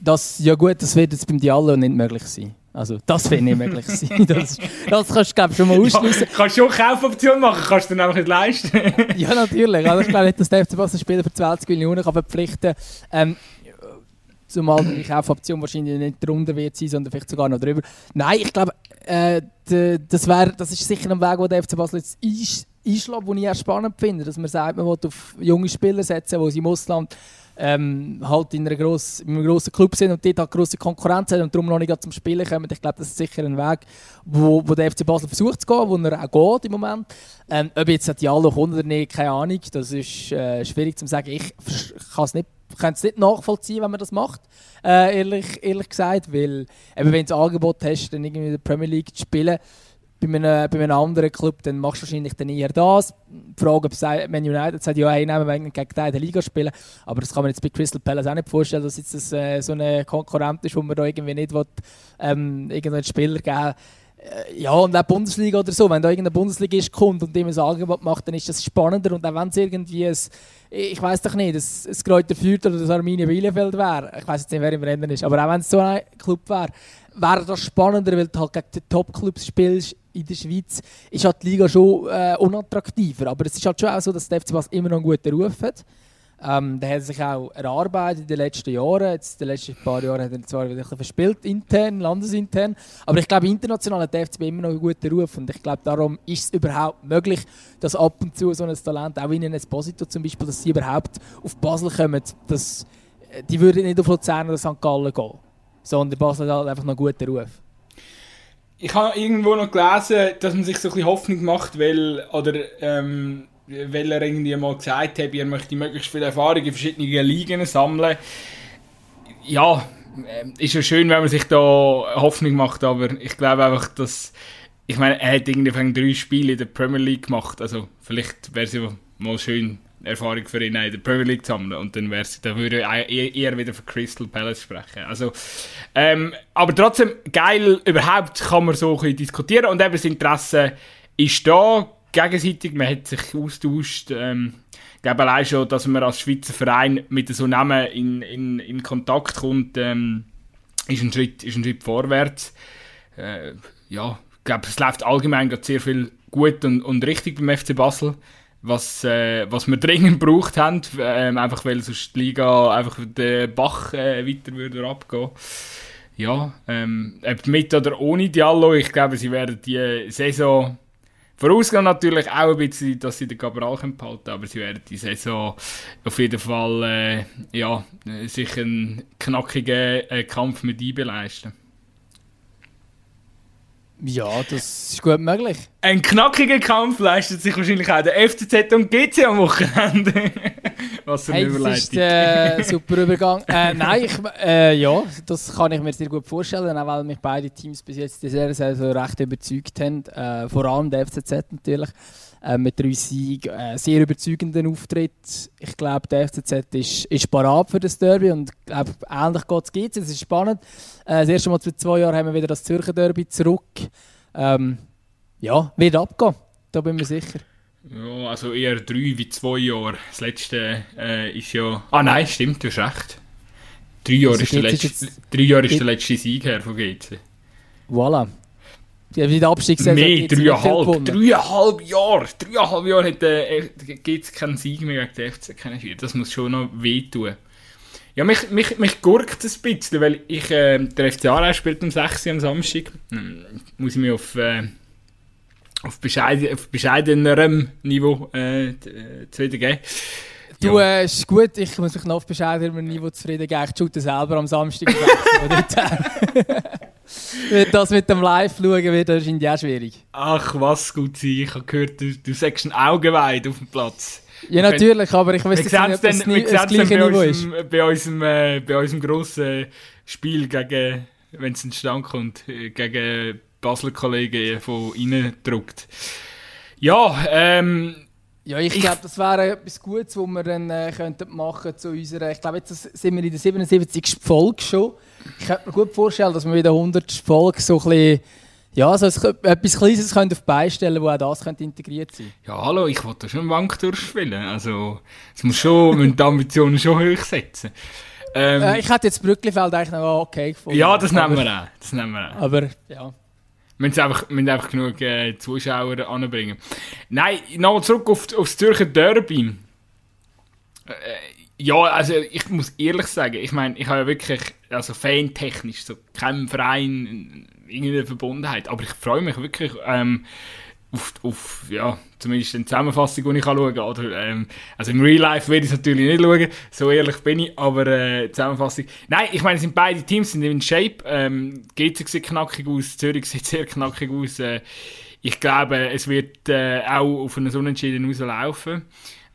Das, ja gut, das wird jetzt beim Diallo nicht möglich sein. Also, das wird nicht möglich sein. Das, das kannst du glaub, schon mal ausschließen. Ja, kannst du auch Kaufoption machen, kannst du dann einfach nicht leisten. ja, natürlich. Also, ich glaube nicht, dass der FC Basel Spieler für 20 Millionen kann verpflichten kann. Ähm, Zumal die Kaufoption wahrscheinlich nicht drunter wird sein, sondern vielleicht sogar noch drüber. Nein, ich glaube, äh, das, wär, das ist sicher ein Weg, den der FC Basel jetzt einschlägt, den ich auch spannend finde. Dass man sagt, man will auf junge Spieler setzen, die im Ausland ähm, halt in, einer gross, in einem grossen Club sind und dort halt grosse Konkurrenz haben und darum noch nicht zum Spielen kommen. Ich glaube, das ist sicher ein Weg, wo, wo der FC Basel versucht zu gehen, wo er auch geht im Moment. Ähm, ob jetzt die alle kommt oder nicht, keine Ahnung. Das ist äh, schwierig zu sagen. Ich kann es nicht kann es nicht nachvollziehen, wenn man das macht, äh, ehrlich, ehrlich gesagt, weil eben, wenn du das Angebot hast, dann irgendwie in der Premier League zu spielen, bei einem, bei einem anderen Club, dann machst du wahrscheinlich dann eher das. Die Frage, ob Man United sagt, ja, hey, nehmen wir gegen den in der Liga spielen, aber das kann man jetzt bei Crystal Palace auch nicht vorstellen, dass jetzt das äh, so ein Konkurrent ist, wo man da irgendwie nicht will, ähm, irgendeinen Spieler geben ja, und auch Bundesliga oder so, wenn da irgendein Bundesligist kommt und dem ein Angebot macht, dann ist das spannender. Und auch wenn es irgendwie ein, ich weiß doch nicht, ein, ein Kräuter Fürth oder das Arminia Bielefeld wäre, ich weiß jetzt nicht, wer im Rennen ist, aber auch wenn es so ein Club wäre, wäre das spannender, weil du halt gegen die Top-Clubs spielst in der Schweiz, ist halt die Liga schon äh, unattraktiver. Aber es ist halt schon auch so, dass der FC Basel immer noch einen guten Ruf hat. Ähm, der hat sich auch erarbeitet in den letzten Jahren. Jetzt, in den letzten paar Jahren hat er zwar wieder ein verspielt, intern, landesintern. Aber ich glaube, international hat der FCB immer noch einen guten Ruf. Und ich glaube, darum ist es überhaupt möglich, dass ab und zu so ein Talent, auch wie ein Esposito zum Beispiel, dass sie überhaupt auf Basel kommen. Dass, äh, die würden nicht auf Luzern oder St. Gallen gehen. Sondern Basel hat halt einfach noch einen guten Ruf. Ich habe irgendwo noch gelesen, dass man sich so ein bisschen Hoffnung macht, weil, oder, ähm, weil er irgendwie mal gesagt hat, er möchte möglichst viel Erfahrung in verschiedenen Ligen sammeln. Ja, äh, ist ja schön, wenn man sich da Hoffnung macht, aber ich glaube einfach, dass ich meine, er hat irgendwie drei Spiele in der Premier League gemacht, also vielleicht wäre es ja mal schön, Erfahrung für ihn in der Premier League zu sammeln und dann wäre da würde ich eher wieder für Crystal Palace sprechen. Also, ähm, aber trotzdem geil, überhaupt kann man so ein bisschen diskutieren und eben das Interesse ist da, gegenseitig, man hat sich austauscht. Ähm, ich glaube allein schon, dass man als Schweizer Verein mit so Namen in, in, in Kontakt kommt, ähm, ist, ein Schritt, ist ein Schritt vorwärts. Äh, ja, ich glaube, es läuft allgemein sehr viel gut und, und richtig beim FC Basel, was, äh, was wir dringend braucht haben, äh, einfach weil sonst die Liga einfach den Bach äh, weiter würde abgehen. Ja, ähm, mit oder ohne Diallo, ich glaube, sie werden die Saison Vorausgehen natürlich auch ein bisschen, dass sie den Cabral behalten aber sie werden die Saison auf jeden Fall äh, ja, sich einen knackigen äh, Kampf mit IBE leisten. Ja, das ist gut möglich. Ein knackiger Kampf leistet sich wahrscheinlich auch der FCZ und GC am Wochenende. Was für eine hey, Überleitung. Das ist ein äh, super Übergang. Äh, nein, ich, äh, ja, das kann ich mir sehr gut vorstellen, auch weil mich beide Teams bis jetzt in dieser Saison recht überzeugt haben. Äh, vor allem der FCZ natürlich. Äh, mit drei Siegen, äh, sehr überzeugenden Auftritt. Ich glaube, der FCZ ist, ist parat für das Derby und glaub, ähnlich geht es Es ist spannend. Äh, das erste Mal seit zwei Jahren haben wir wieder das Zürcher Derby zurück. Ähm, ja, wird abgehen, da bin ich mir sicher. Ja, also eher drei wie zwei Jahre. Das letzte äh, ist ja... Ah nein, stimmt, du hast recht. Drei Jahre, also ist, der letzte, ist drei Jahre ist der letzte Sieg her von GC. Voilà. Ja, wie der Abstiegssaison Mehr, dreieinhalb, dreieinhalb Jahre. Dreieinhalb Jahre hat äh, GC keinen Sieg mehr gegen den FC. Das muss schon noch wehtun. Ja, mich, mich, mich gurkt es ein bisschen, weil ich, äh, der FC Aarau spielt um 6 Uhr am Samstag. Hm, muss ich mich auf... Äh, auf, bescheiden, auf bescheidenerem Niveau äh, äh zufrieden geben. Du, ja. äh, ist gut, ich muss mich noch auf bescheidenerem Niveau zufrieden geben. Ich shoote selber am Samstag. das mit dem Live-Schauen wird wahrscheinlich auch schwierig. Ach, was gut sein. Ich habe gehört, du, du sagst ein Augenweid auf dem Platz. Ja, natürlich, aber ich weiß nicht, ob das, nie, das gleiche Niveau ist. Bei unserem, äh, bei unserem grossen Spiel gegen, wenn es in Stand kommt, äh, gegen Basler Kollegen von innen gedruckt. Ja, ähm, ja, ich, ich glaube, das wäre etwas Gutes, was wir dann äh, könnten machen zu unserer. Ich glaube, jetzt sind wir in der 77. Folge schon. Ich könnte mir gut vorstellen, dass wir wieder 100. Folge so ein bisschen, ja, so etwas Kleines können auf beistellen, wo auch das könnte integriert sein. Ja, hallo, ich wollte schon Bank durchspielen. Also, es muss schon, wir die Ambitionen schon hoch setzen. Ähm, äh, ich hätte jetzt Brücklifeld eigentlich noch okay gefunden. Ja, das nehmen wir auch. Das nehmen wir auch. Aber, ja. Müssen einfach, müssen einfach genug äh, Zuschauer anbringen. Nein, nochmal zurück auf, auf das Zürcher Derby. Äh, ja, also ich muss ehrlich sagen, ich meine, ich habe ja wirklich, also fantechnisch, so kein Verein, irgendeine Verbundenheit, aber ich freue mich wirklich ähm, auf, auf, ja, zumindest eine Zusammenfassung, die ich schauen kann. Oder, ähm, also im Real Life werde ich es natürlich nicht schauen, so ehrlich bin ich, aber äh, Zusammenfassung. Nein, ich meine, sind beide Teams sind in Shape. Ähm, GC sieht knackig aus, Zürich sieht sehr knackig aus. Äh, ich glaube, es wird äh, auch auf einen Unentschieden rauslaufen.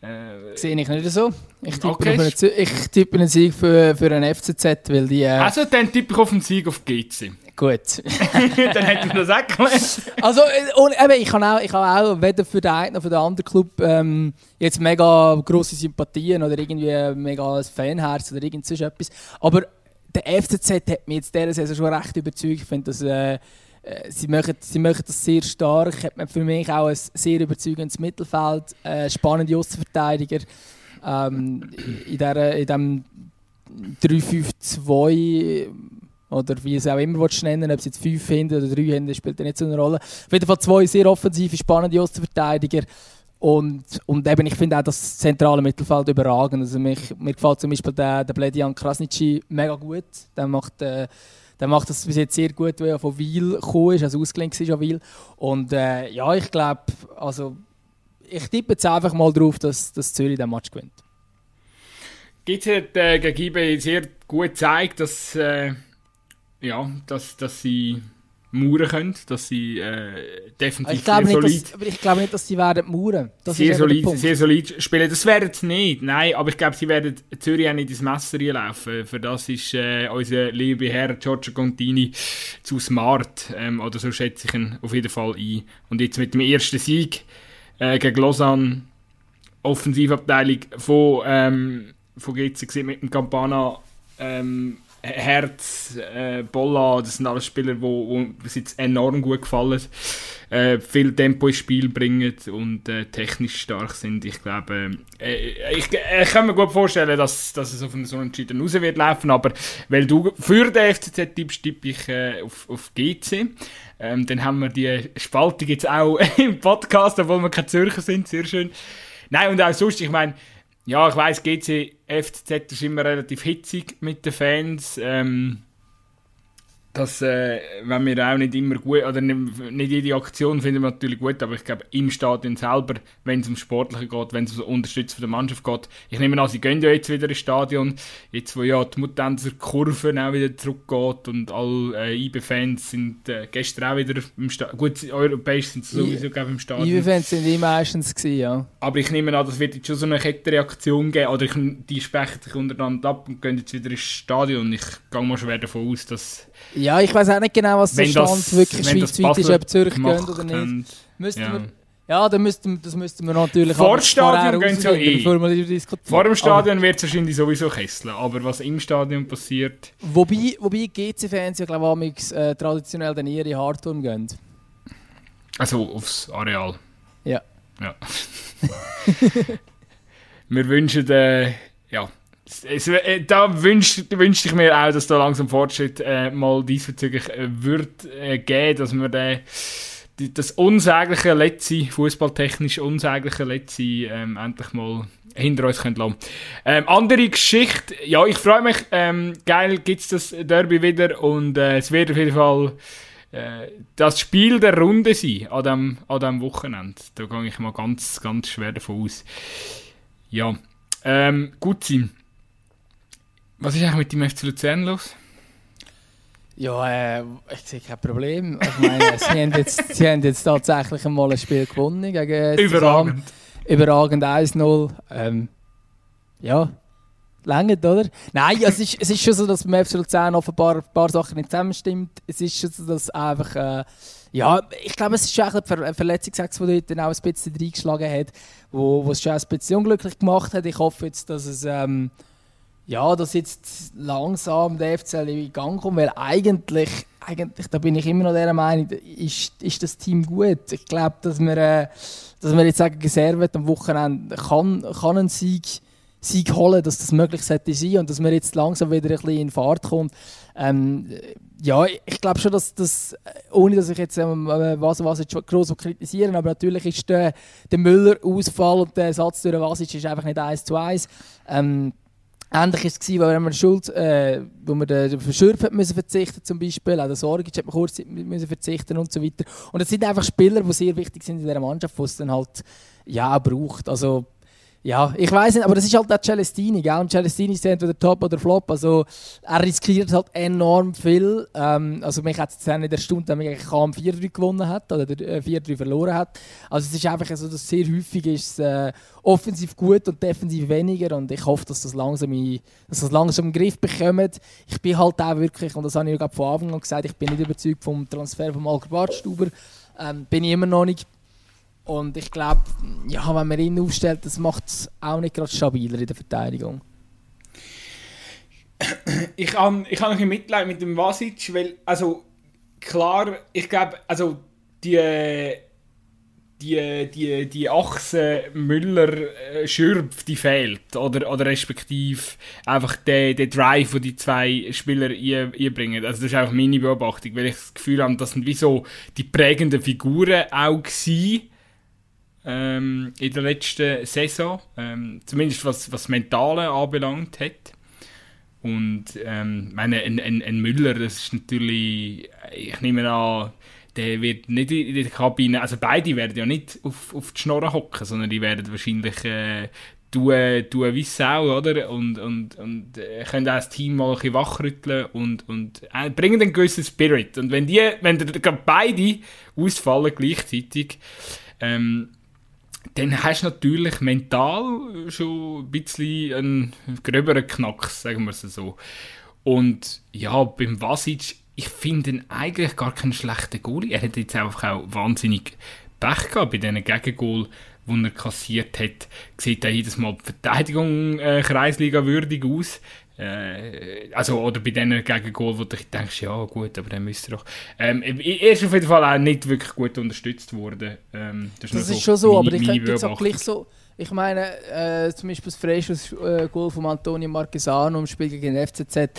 Äh, Sehe ich nicht so. Ich tippe, okay. einen, ich tippe einen Sieg für, für einen FCZ, weil die... Äh, also dann tippe ich auf einen Sieg auf GC. Gut. dann hätten wir das auch gelernt. Also, äh, und eben, ich kann auch, ich habe auch weder für den einen noch für den anderen Club ähm, jetzt mega grosse Sympathien oder irgendwie mega ein Fanherz oder irgend so etwas. Aber der FCZ hat mich jetzt dieser Saison schon recht überzeugt. Ich finde, dass äh, äh, sie, machen, sie machen das sehr stark. Hat man für mich auch ein sehr überzeugendes Mittelfeld, äh, spannende Außenverteidiger. Ähm, in, der, in diesem 3-5-2 oder wie es auch immer willst nennen ob es jetzt fünf hinten oder drei hinten, spielt ja nicht so eine Rolle. Auf jeden Fall zwei sehr offensive, spannende Ostverteidiger. Und, und eben, ich finde auch das zentrale Mittelfeld überragend. Also mich, mir gefällt zum Beispiel der, der Bledian Krasnitschi mega gut. Der macht, äh, der macht das bis jetzt sehr gut, weil er von Wiel gekommen ist, also ausgelenkt ist an Wiel. Und äh, ja, ich glaube, also ich tippe jetzt einfach mal drauf, dass, dass Zürich den Match gewinnt. Gibt es äh, gegen sehr gut gezeigt, dass äh, ja, dass, dass sie mauern können, dass sie äh, definitiv sehr solid... Nicht, dass, ich glaube nicht, dass sie werden mauern. Das sehr, solid, sehr solid spielen. Das werden sie nicht, nein, aber ich glaube, sie werden Zürich auch nicht ins Messer laufen. Für das ist äh, unser lieber Herr Giorgio Contini zu smart, ähm, oder so schätze ich ihn auf jeden Fall ein. Und jetzt mit dem ersten Sieg äh, gegen Lausanne, Offensivabteilung von, ähm, von GC mit dem Campana, ähm, Herz, äh, Bolla, das sind alles Spieler, die uns jetzt enorm gut gefallen. Äh, viel Tempo ins Spiel bringen und äh, technisch stark sind. Ich glaube, äh, ich, äh, ich kann mir gut vorstellen, dass, dass es auf einen so Unentschieden raus wird laufen, aber weil du für den FCZ tippst, tippe ich äh, auf, auf GC. Ähm, dann haben wir die Spaltung jetzt auch im Podcast, obwohl wir keine Zürcher sind, sehr schön. Nein, und auch sonst, ich meine, ja, ich weiß, GC, FCZ ist immer relativ hitzig mit den Fans. Ähm, dass, äh, wenn wir auch nicht immer gut, oder nicht, nicht jede Aktion finden wir natürlich gut, aber ich glaube, im Stadion selber, wenn es um Sportliche geht, wenn es um Unterstützung der Mannschaft geht, ich nehme an, sie gehen ja jetzt wieder ins Stadion, jetzt wo ja die Mutanzer Kurve auch wieder zurückgeht und alle äh, IB-Fans sind äh, gestern auch wieder im Stadion, gut, europäisch sind sie sowieso glaube im Stadion. IB-Fans sind die meistens gewesen, ja. Aber ich nehme an, das wird jetzt schon so eine Kettenreaktion geben, oder ich, die sprechen sich untereinander ab und gehen jetzt wieder ins Stadion. Ich gehe mal schwer davon aus, dass ja, ich weiß auch nicht genau, was der Stand das, wirklich schweizweit ist, ob Zürich gehen oder nicht. Müssten ja. wir, ja, dann müssten, das müssten wir natürlich Vor dem Stadion gehen sie ja eh. Vor dem Stadion wird es wahrscheinlich sowieso kesseln, aber was im Stadion passiert... Wobei, wobei GC-Fans ja glaube ich äh, traditionell dann in Hardturm gehen. Also aufs Areal. Ja. Ja. wir wünschen, äh, ja, da wünschte wünsch ich mir auch, dass da langsam Fortschritt äh, mal diesbezüglich äh, wird äh, geben, dass wir äh, die, das unsägliche letzte, fußballtechnisch unsägliche letzte ähm, endlich mal hinter uns können lassen. Ähm, andere Geschichte, ja, ich freue mich, ähm, geil es das Derby wieder und äh, es wird auf jeden Fall äh, das Spiel der Runde sein an diesem an dem Wochenende. Da gehe ich mal ganz, ganz schwer davon aus. Ja, ähm, gut sein. Was ist eigentlich mit dem FC Luzern los? Ja, äh, ich sehe kein Problem. Ich meine, sie, haben jetzt, sie haben jetzt tatsächlich einmal ein Spiel gewonnen gegen Überragend. Überragend 1-0. Ähm, ja, längert, oder? Nein, es ist, es ist schon so, dass beim FC Luzern offenbar ein paar Sachen nicht zusammenstimmt. Es ist schon so, dass einfach... Äh, ja, ich glaube, es ist schon ein Ver Verletzungssex, der dort dann auch ein bisschen reingeschlagen hat, wo, wo es schon ein bisschen unglücklich gemacht hat. Ich hoffe jetzt, dass es... Ähm, ja, dass jetzt langsam der FCL in Gang kommt, weil eigentlich, eigentlich, da bin ich immer noch der Meinung, ist, ist das Team gut. Ich glaube, dass wir, äh, dass wir jetzt sagen, Servet am Wochenende kann, kann einen Sieg, Sieg holen, dass das möglich sollte sein und dass wir jetzt langsam wieder ein bisschen in Fahrt kommt. Ähm, ja, ich glaube schon, dass das, ohne dass ich jetzt ähm, was, was jetzt groß kritisieren, aber natürlich ist der, der Müller-Ausfall und der Ersatz durch Vasic ist einfach nicht eins zu eins. Ähm, Ähnlich war es, weil wir Schuld, äh, wo wir den Verschürf müssen verzichten zum Beispiel, auch der Sorge hat man kurz müssen verzichten und so weiter. Und es sind einfach Spieler, die sehr wichtig sind in dieser Mannschaft, die es dann halt ja braucht. Also ja, ich weiß nicht, aber das ist halt auch Celestini, gell? Und Celestini ist entweder Top oder Flop. Also er riskiert halt enorm viel. Ähm, also mich hat es jetzt nicht erstaunt, dass er kaum 4-3 gewonnen hat oder 4-3 äh, verloren hat. Also es ist einfach so, dass sehr häufig ist äh, offensiv gut und defensiv weniger und ich hoffe, dass das langsam, in, dass das langsam im Griff bekommt. Ich bin halt auch wirklich, und das habe ich ja von Anfang an gesagt, ich bin nicht überzeugt vom Transfer von Malker Bartstuber. Ähm, bin ich immer noch nicht. Und ich glaube, ja, wenn man ihn aufstellt, das macht es auch nicht gerade stabiler in der Verteidigung. Ich habe ich hab ein Mitleid mit dem Vasic, weil, also, klar, ich glaube, also, die, die, die, die Achse Müller-Schürpf, die fehlt. Oder, oder respektive einfach der, der Drive, den die zwei Spieler einbringen. Also das ist auch meine Beobachtung, weil ich das Gefühl habe, das sind wie so die prägenden Figuren auch gewesen ähm, in der letzten Saison. Ähm, zumindest was, was Mentale anbelangt hat. Und ähm, meine, ein, ein, ein Müller, das ist natürlich, ich nehme an, der wird nicht in der Kabine, also beide werden ja nicht auf, auf die Schnorren hocken, sondern die werden wahrscheinlich äh, tun, tun wie Sau, oder? Und, und, und äh, können auch das Team mal ein bisschen wachrütteln und, und äh, bringen einen gewissen Spirit. Und wenn die, wenn beide ausfallen gleichzeitig, ähm, dann hast du natürlich mental schon ein bisschen einen gröberen Knacks, sagen wir es so. Und ja, beim Vasic, ich finde ihn eigentlich gar keinen schlechten Goalie. Er hat jetzt einfach auch wahnsinnig Pech gehabt bei diesen Gegengol, die er kassiert hat. Sieht er jedes Mal die Verteidigung äh, Kreisliga würdig aus. Äh, also, oder bei denen Gegengol, wo du denkst, ja gut, aber dann müsste doch... Ähm, er ist auf jeden Fall auch nicht wirklich gut unterstützt worden. Ähm, das, das ist, so schon so, meine, aber ich könnte jetzt auch gleich so... Ich meine, äh, zum Beispiel das Freischuss-Goal äh, von Antonio Marquesano im Spiel gegen den FCZ. Äh,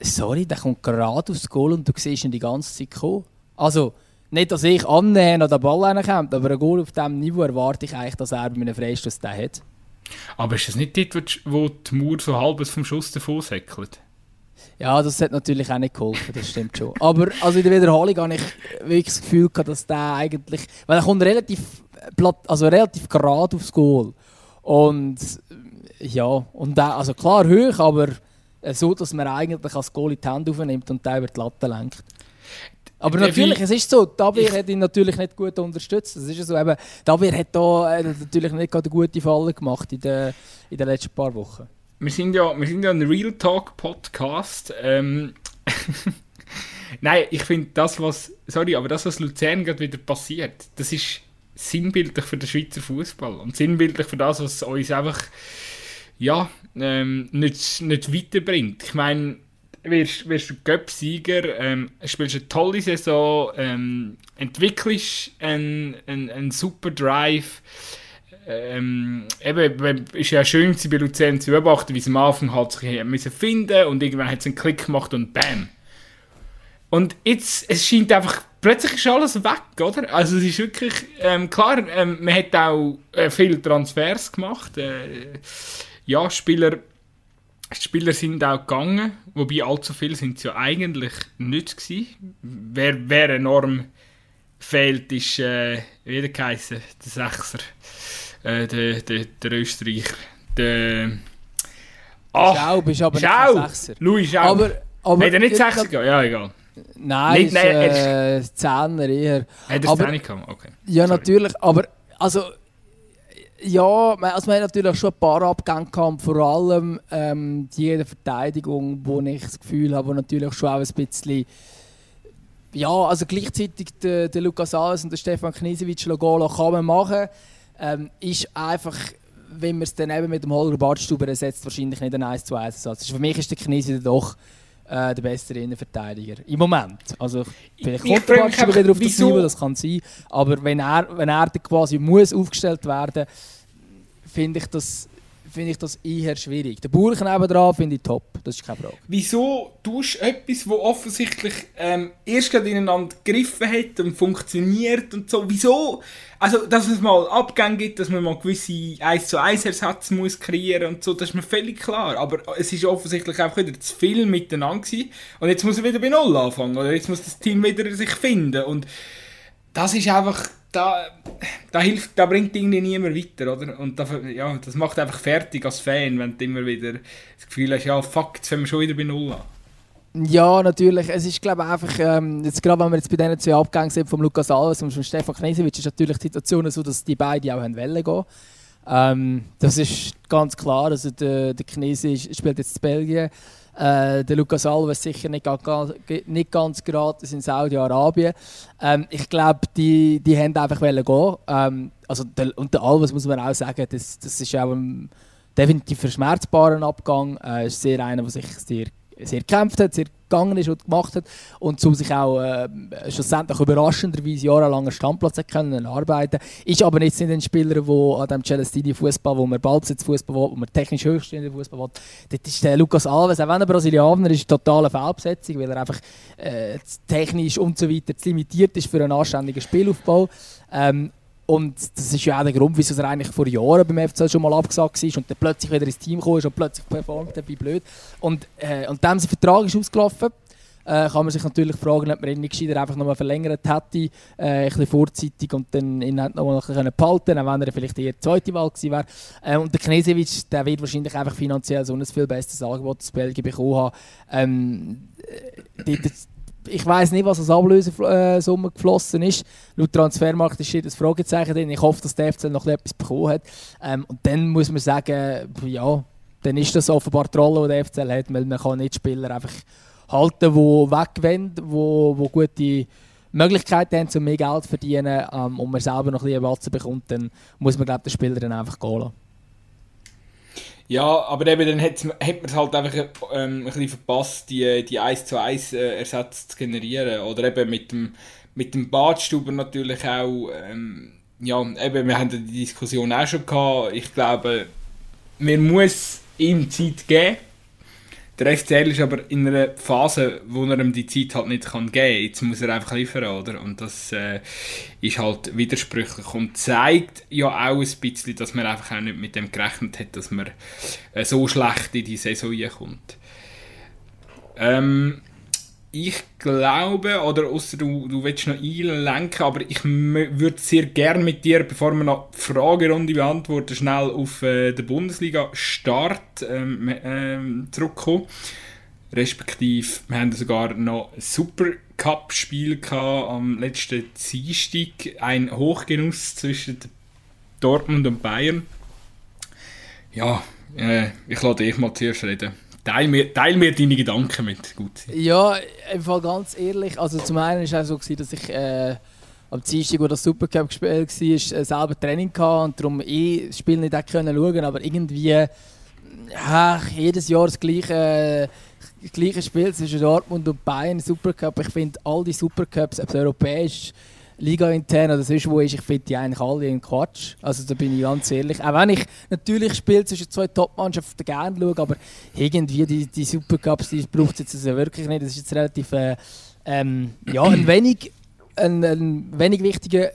sorry, der kommt gerade aufs Goal und du siehst ihn die ganze Zeit kommen. Also, nicht, dass ich annähern oder den Ball reinkomme, aber ein Goal auf diesem Niveau erwarte ich eigentlich, dass er bei einem Freistoß den hat. Aber ist das nicht dort, wo die Mauer so halbes vom Schuss davon säckelt? Ja, das hat natürlich auch nicht geholfen, das stimmt schon. Aber also in der Wiederholung habe ich wirklich das Gefühl gehabt, dass der eigentlich... Weil er kommt relativ, also relativ gerade aufs Goal. Und ja, und der, also klar hoch, aber so, dass man eigentlich als Goal in die Hand aufnimmt und der über die Latte lenkt. Aber natürlich, es ist so, Dabir hat ihn natürlich nicht gut unterstützt. Das ist so, eben, Dabir hat da äh, natürlich nicht gerade eine gute Falle gemacht in den, in den letzten paar Wochen. Wir sind ja, wir sind ja ein Real Talk Podcast. Ähm, Nein, ich finde das, was, sorry, aber das, was Luzern gerade wieder passiert, das ist sinnbildlich für den Schweizer Fußball und sinnbildlich für das, was uns einfach, ja, ähm, nicht, nicht weiterbringt. Ich meine, wirst, wirst du Göpp-Sieger, ähm, spielst eine tolle Saison, ähm, entwickelst einen, einen, einen super Drive. Ähm, eben, ist ja schön bei Luzern zu beobachten, wie sie am Anfang halt sich müssen finden und irgendwann hat es einen Klick gemacht und bam. Und jetzt, es scheint einfach, plötzlich ist alles weg, oder? Also es ist wirklich, ähm, klar, ähm, man hat auch äh, viele Transfers gemacht. Äh, ja, Spieler Spieler sind auch gegangen, wobei allzu viele sind es ja eigentlich nicht gewesen. Wer, wer enorm fehlt, ist, äh, wie der geheißen, der Sechser, äh, der, der, der Österreicher, der... Ach, Schaub ist aber Schau. nicht Sechser. Louis Schaub. Aber, aber Hat er nicht Sechser gehabt? Ja, egal. Nein, nicht, ist, nein, äh, Zehner eher. Hat er Zehner gehabt? Okay. Ja, Sorry. natürlich, aber also ja, also wir haben natürlich schon ein paar Abgänge gehabt, vor allem ähm, die Verteidigung, wo ich das Gefühl habe, wo natürlich schon auch ein bisschen ja, also gleichzeitig der, der Lukas Alves und der Stefan Knisewitsch Logolo kann man machen, ähm, ist einfach wenn man es dann eben mit dem Holger Badstuber ersetzt, wahrscheinlich nicht ein 1 zu 1 Ersatz. Also für mich ist der Knisi doch äh, der bessere Innenverteidiger. Im Moment. Also, vielleicht kommt der Badstuber wieder auf das Niveau, das kann sein. Aber wenn er, wenn er quasi muss aufgestellt werden finde ich das finde ich das eher schwierig. Der Burg dran finde ich top, das ist keine Frage. Wieso tust du etwas, das offensichtlich ähm, erst gerade ineinander gegriffen hat und funktioniert und so? Wieso? Also, dass es mal Abgänge gibt, dass man mal gewisse 1 zu 1 Ersatz muss kreieren und so, das ist mir völlig klar. Aber es ist offensichtlich einfach wieder zu viel miteinander gewesen. Und jetzt muss er wieder bei Null anfangen, oder jetzt muss das Team wieder sich finden. Und das ist einfach da, da hilft, da bringt irgendwie niemand weiter, oder? Und da, ja, das macht einfach fertig als Fan, wenn du immer wieder das Gefühl hast, ja, fuck, jetzt fangen wir schon wieder bei Null an. Ja, natürlich. Es ist, glaube ich, einfach, ähm, jetzt, gerade wenn wir jetzt bei diesen zwei Abgängen sind, von Lukas Alves und von Stefan Knesewitsch, ist natürlich die Situation so, dass die beiden auch haben Welle gehen ähm, Das ist ganz klar. Also der, der Knese spielt jetzt in Belgien. Äh, der Lukas Alves sicher nicht, nicht ganz gratis in Saudi-Arabien. Ähm, ich glaube, die, die haben einfach gehen. Ähm, also der, und der Alves muss man auch sagen, das, das ist auch ein definitiv verschmerzbarer Abgang. Äh, ist sehr einer, der sich sehr sehr gekämpft hat, sehr gegangen ist und gemacht hat und um sich auch äh, schlussendlich überraschenderweise jahrelang einen Standplatz hat können arbeiten ist aber jetzt nicht ein Spieler, der an dem Celestini Fußball, wo man Ballbesitz Fußball will, wo man technisch höchststehende Fußball will, dort ist der Lukas Alves, auch wenn er Brasilianer ist, totale Fehlbesetzung, weil er einfach äh, technisch und so weiter limitiert ist für einen anständigen Spielaufbau. Ähm, und das ist ja auch der Grund, wieso er eigentlich vor Jahren beim FC schon mal abgesagt war und dann plötzlich wieder ins Team kam und plötzlich performt, dabei blöd. Und, äh, und dem sein Vertrag ist ausgelaufen. Äh, kann man sich natürlich fragen, ob man ihn nicht gescheiter einfach nochmal verlängert hätte, äh, ein bisschen vorzeitig und dann ihn noch mal behalten können, auch wenn er vielleicht eher die zweite Wahl gewesen wäre. Äh, und der Knesewitsch, der wird wahrscheinlich einfach finanziell so ein viel besseres Angebot aus Belgien bekommen haben. Ähm, die, die, ich weiß nicht, was als Ablösesumme geflossen ist. Laut Transfermarkt ist hier das Fragezeichen drin. Ich hoffe, dass der FC noch etwas bekommen hat. Ähm, und dann muss man sagen, ja, dann ist das offenbar die Rolle, die der FCL hat, weil man kann nicht Spieler einfach halten, die wegwenden, wo, wo gute Möglichkeiten haben, um mehr Geld zu verdienen ähm, und man selber noch ein bisschen Watze bekommt, dann muss man glaube den Spieler dann einfach gehen lassen. Ja, aber eben dann hat, man es halt einfach ähm, ein bisschen verpasst, die, die 1 zu 1 äh, Ersatz zu generieren. Oder eben mit dem, mit dem Badstuber natürlich auch. Ähm, ja, eben, wir haben die Diskussion auch schon gehabt. Ich glaube, man muss ihm Zeit geben. Der FCL ist aber in einer Phase, wo er ihm die Zeit halt nicht kann geben kann. Jetzt muss er einfach liefern, oder? Und das äh, ist halt widersprüchlich und zeigt ja auch ein bisschen, dass man einfach auch nicht mit dem gerechnet hat, dass man äh, so schlecht in die Saison kommt. Ähm, ich glaube, oder außer du, du willst noch einlenken, aber ich würde sehr gerne mit dir, bevor wir noch die Fragerunde beantworten, schnell auf äh, den Bundesliga-Start ähm, ähm, zurückkommen. Respektive, wir haben sogar noch ein Supercup-Spiel am letzten Dienstag. Ein Hochgenuss zwischen Dortmund und Bayern. Ja, äh, ich lade dich mal zuerst reden. Teil mir, teil mir deine Gedanken mit. Gut. Ja, im Fall ganz ehrlich. Also zum einen war es auch so, dass ich äh, am Dienstag, wo das Supercup gespielt war, äh, selber Training hatte und darum eh das Spiel nicht schauen konnte. Aber irgendwie ja, jedes Jahr das Gleiche. das gleiche Spiel zwischen Dortmund und Bayern, Supercup. Ich finde all die Supercups, ob es europäisch Liga intern oder sonst wo ist, ich finde die eigentlich alle in Quatsch. Also da bin ich ganz ehrlich. Auch wenn ich natürlich Spiele zwischen zwei Top-Mannschaften gerne schaue, aber irgendwie die, die Supercups, die braucht es jetzt also wirklich nicht. Das ist jetzt relativ äh, ähm, ja, ein, wenig, ein, ein wenig wichtiger